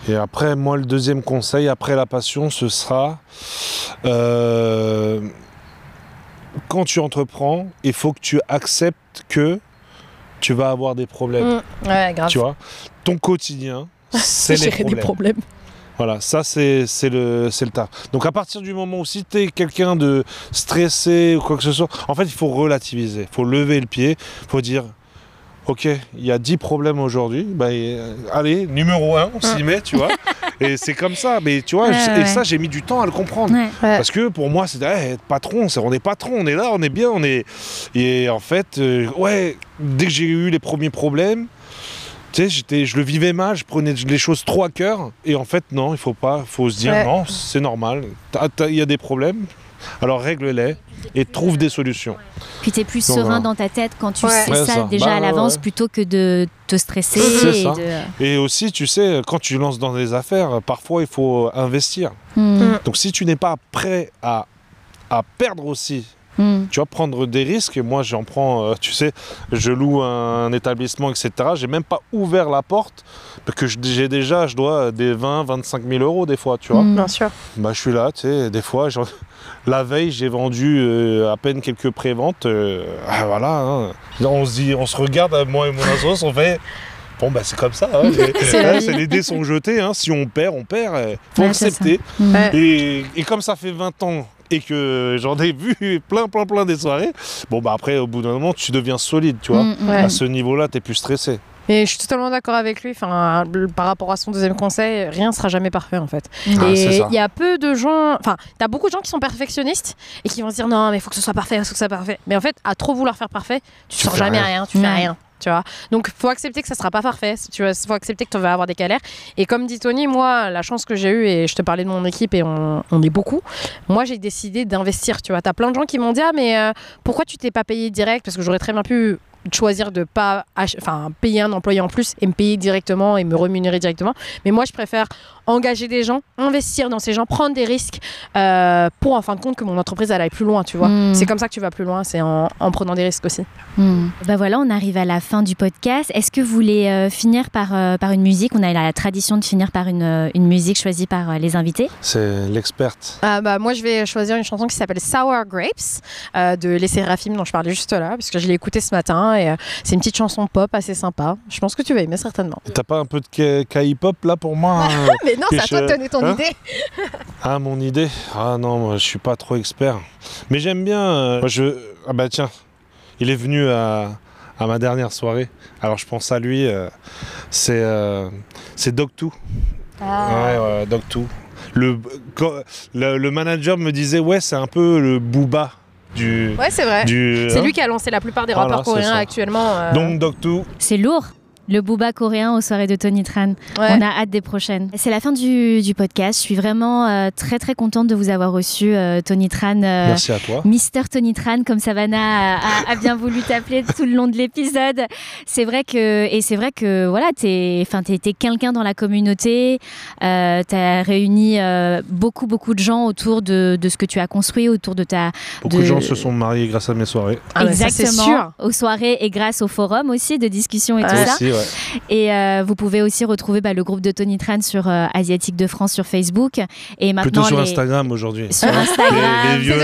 Et après, moi, le deuxième conseil, après la passion, ce sera euh, quand tu entreprends, il faut que tu acceptes que tu vas avoir des problèmes. Mm. Ouais, grave. Tu vois, ton quotidien, c'est les des problèmes. Voilà, ça c'est le le taf. Donc à partir du moment où si tu es quelqu'un de stressé ou quoi que ce soit, en fait, il faut relativiser, il faut lever le pied, il faut dire OK, il y a 10 problèmes aujourd'hui, bah, euh, allez, numéro 1, on s'y met, tu vois. Et c'est comme ça, mais tu vois, Ouais, je- ouais. et ça j'ai mis du temps à le comprendre. Parce que pour moi, c'était hey, être patron, on est patron, on est là, on est bien, on est. Et en fait, euh, ouais, dès que j'ai eu les premiers problèmes, tu sais, j'étais, je le vivais mal, je prenais les choses trop à cœur. Et en fait, non, il faut pas, il faut se dire Ouais. non, c'est normal. Il y a des problèmes, alors règle-les et trouve des solutions. Puis t'es plus Donc, serein voilà. dans ta tête quand tu Ouais. sais Ouais, ça, ça. déjà Bah, à ouais, l'avance ouais. plutôt que de te stresser C'est et ça. de... Et aussi, tu sais, quand tu lances dans des affaires, parfois il faut investir. Hmm. Mm. Donc si tu n'es pas prêt à, à perdre aussi Hmm. tu vois, prendre des risques. Et moi, j'en prends, euh, tu sais, je loue un, établissement, etc. J'ai même pas ouvert la porte parce que je- j'ai déjà, je dois des 20, 25 000 euros des fois, tu vois. Hmm. Bien sûr. Bah, je suis là, tu sais, des fois, la veille, j'ai vendu euh, à peine quelques préventes. euh, ah, voilà, hein. on se dit, on se regarde, euh, moi et mon assos, on fait. Bon, bah, c'est comme ça. hein. Les- dés sont jetés. hein. Si on perd, on perd. euh, faut Ouais, accepter. Hmm. Et comme ça fait 20 ans et que j'en ai vu plein, plein, plein des soirées, bon, bah après, au bout d'un moment, tu deviens solide, tu vois. Hmm, Ouais. À ce niveau-là, t'es plus stressé. Et je suis totalement d'accord avec lui. Enfin, par rapport à son deuxième conseil, rien ne sera jamais parfait en fait. hmm. Ah, et il y a peu de gens. Enfin, t'as beaucoup de gens qui sont perfectionnistes et qui vont se dire non, mais il faut que ce soit parfait, il faut que ce soit parfait. Mais en fait, à trop vouloir faire parfait, tu, Tu sors fais jamais rien. rien, tu fais Ouais. rien. Tu vois. Donc, faut accepter que ça sera pas parfait. Tu vois, faut accepter que tu vas avoir des galères. Et comme dit Tony, moi, la chance que j'ai eue, et je te parlais de mon équipe et on, on est beaucoup, moi, j'ai décidé d'investir, tu vois. T'as plein de gens qui m'ont dit, ah, mais euh, pourquoi tu t'es pas payé direct? Parce que j'aurais très bien pu choisir de pas enfin payer un employé en plus et me payer directement et me rémunérer directement mais moi je préfère engager des gens investir dans ces gens prendre des risques euh, pour en fin de compte que mon entreprise elle aille plus loin tu vois Mm. c'est comme ça que tu vas plus loin c'est en, en prenant des risques aussi Hmm. Bah voilà, on arrive à la fin du podcast. Est-ce que vous voulez euh, finir par, euh, par une musique? On a la tradition de finir par une, une musique choisie par euh, les invités. C'est l'experte. Ah bah, moi je vais choisir une chanson qui s'appelle Sour Grapes euh, de Les Séraphim dont je parlais juste là parce que je l'ai écoutée ce matin et euh, c'est une petite chanson pop assez sympa je pense que tu vas aimer certainement T'as pas un peu de K- K-hip-hop là pour moi hein? mais non c'est à toi de donner ton Hein idée Ah, mon idée Ah non, moi, je suis pas trop expert. Mais j'aime bien. euh, moi, je... Ah bah tiens, il est venu à, à ma dernière soirée. Alors je pense à lui. euh, c'est euh, c'est Doc Two. Ah. Ouais, ouais, Doc Two. Le, quand- le, le manager me disait, ouais, c'est un peu le booba du. ouais c'est vrai c'est hein. lui qui a lancé la plupart des Voilà, rappeurs coréens actuellement euh, Donc Doc Two. C'est lourd. Le booba coréen aux soirées de Tony Tran. ouais. On a hâte des prochaines. C'est la fin du, du podcast. Je suis vraiment euh, très très contente de vous avoir reçu, euh, Tony Tran. euh, Merci à toi. Mister Tony Tran, comme Savannah a, a- a bien voulu t'appeler tout le long de l'épisode. C'est vrai que et c'est vrai que voilà, t'es, enfin t'es, t'es quelqu'un dans la communauté. Euh, t'as réuni euh, beaucoup beaucoup de gens autour de, de ce que tu as construit, autour de ta Beaucoup de- de gens se sont mariés grâce à mes soirées. Ah, mais ça, c'est exactement sûr. aux soirées et grâce au forum aussi de discussion et tout Ouais. ça. Aussi, ouais. Et euh, vous pouvez aussi retrouver bah, le groupe de Tony Tran sur euh, Asiatique de France sur Facebook et maintenant Plutôt sur les- Instagram aujourd'hui. Sur Instagram. Les- les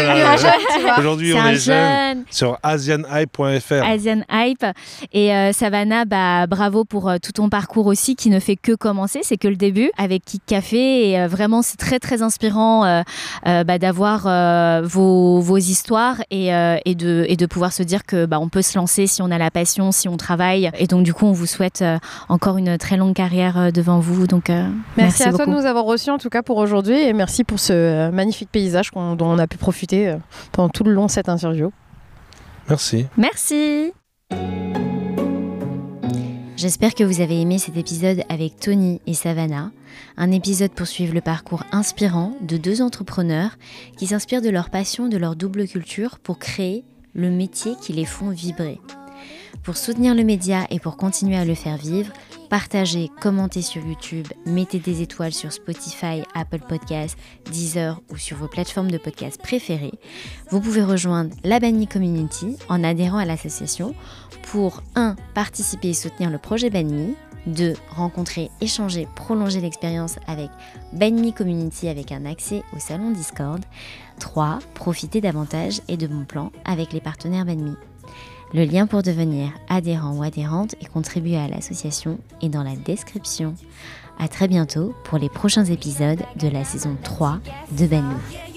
vois Aujourd'hui, on un est jeune. Sur asianhype.fr. Asian Hype. Et euh, Savannah, bah, bravo pour euh, tout ton parcours aussi qui ne fait que commencer, c'est que le début avec Kik Café. Et euh, vraiment, c'est très très inspirant euh, euh, bah, d'avoir euh, vos, vos histoires et, euh, et, de, et de pouvoir se dire que bah, on peut se lancer si on a la passion, si on travaille. Et donc, du coup, on vous souhaite euh, encore une très longue carrière euh, devant vous. Donc, euh, Merci, merci, à toi de nous avoir reçus en tout cas pour aujourd'hui et merci pour ce euh, magnifique paysage dont on a pu profiter euh, pendant tout le long de cette interview. Merci. Merci. J'espère que vous avez aimé cet épisode avec Tony et Savannah, un épisode pour suivre le parcours inspirant de deux entrepreneurs qui s'inspirent de leur passion, de leur double culture pour créer le métier qui les font vibrer. Pour soutenir le média et pour continuer à le faire vivre, partagez, commentez sur YouTube, mettez des étoiles sur Spotify, Apple Podcasts, Deezer ou sur vos plateformes de podcast préférées. Vous pouvez rejoindre la Banmi Community en adhérant à l'association pour 1. participer et soutenir le projet Banmi, 2. rencontrer, échanger, prolonger l'expérience avec Banmi Community avec un accès au salon Discord, 3. profiter davantage et de bons plans avec les partenaires Banmi. Le lien pour devenir adhérent ou adhérente et contribuer à l'association est dans la description. À très bientôt pour les prochains épisodes de la saison 3 de Banmi.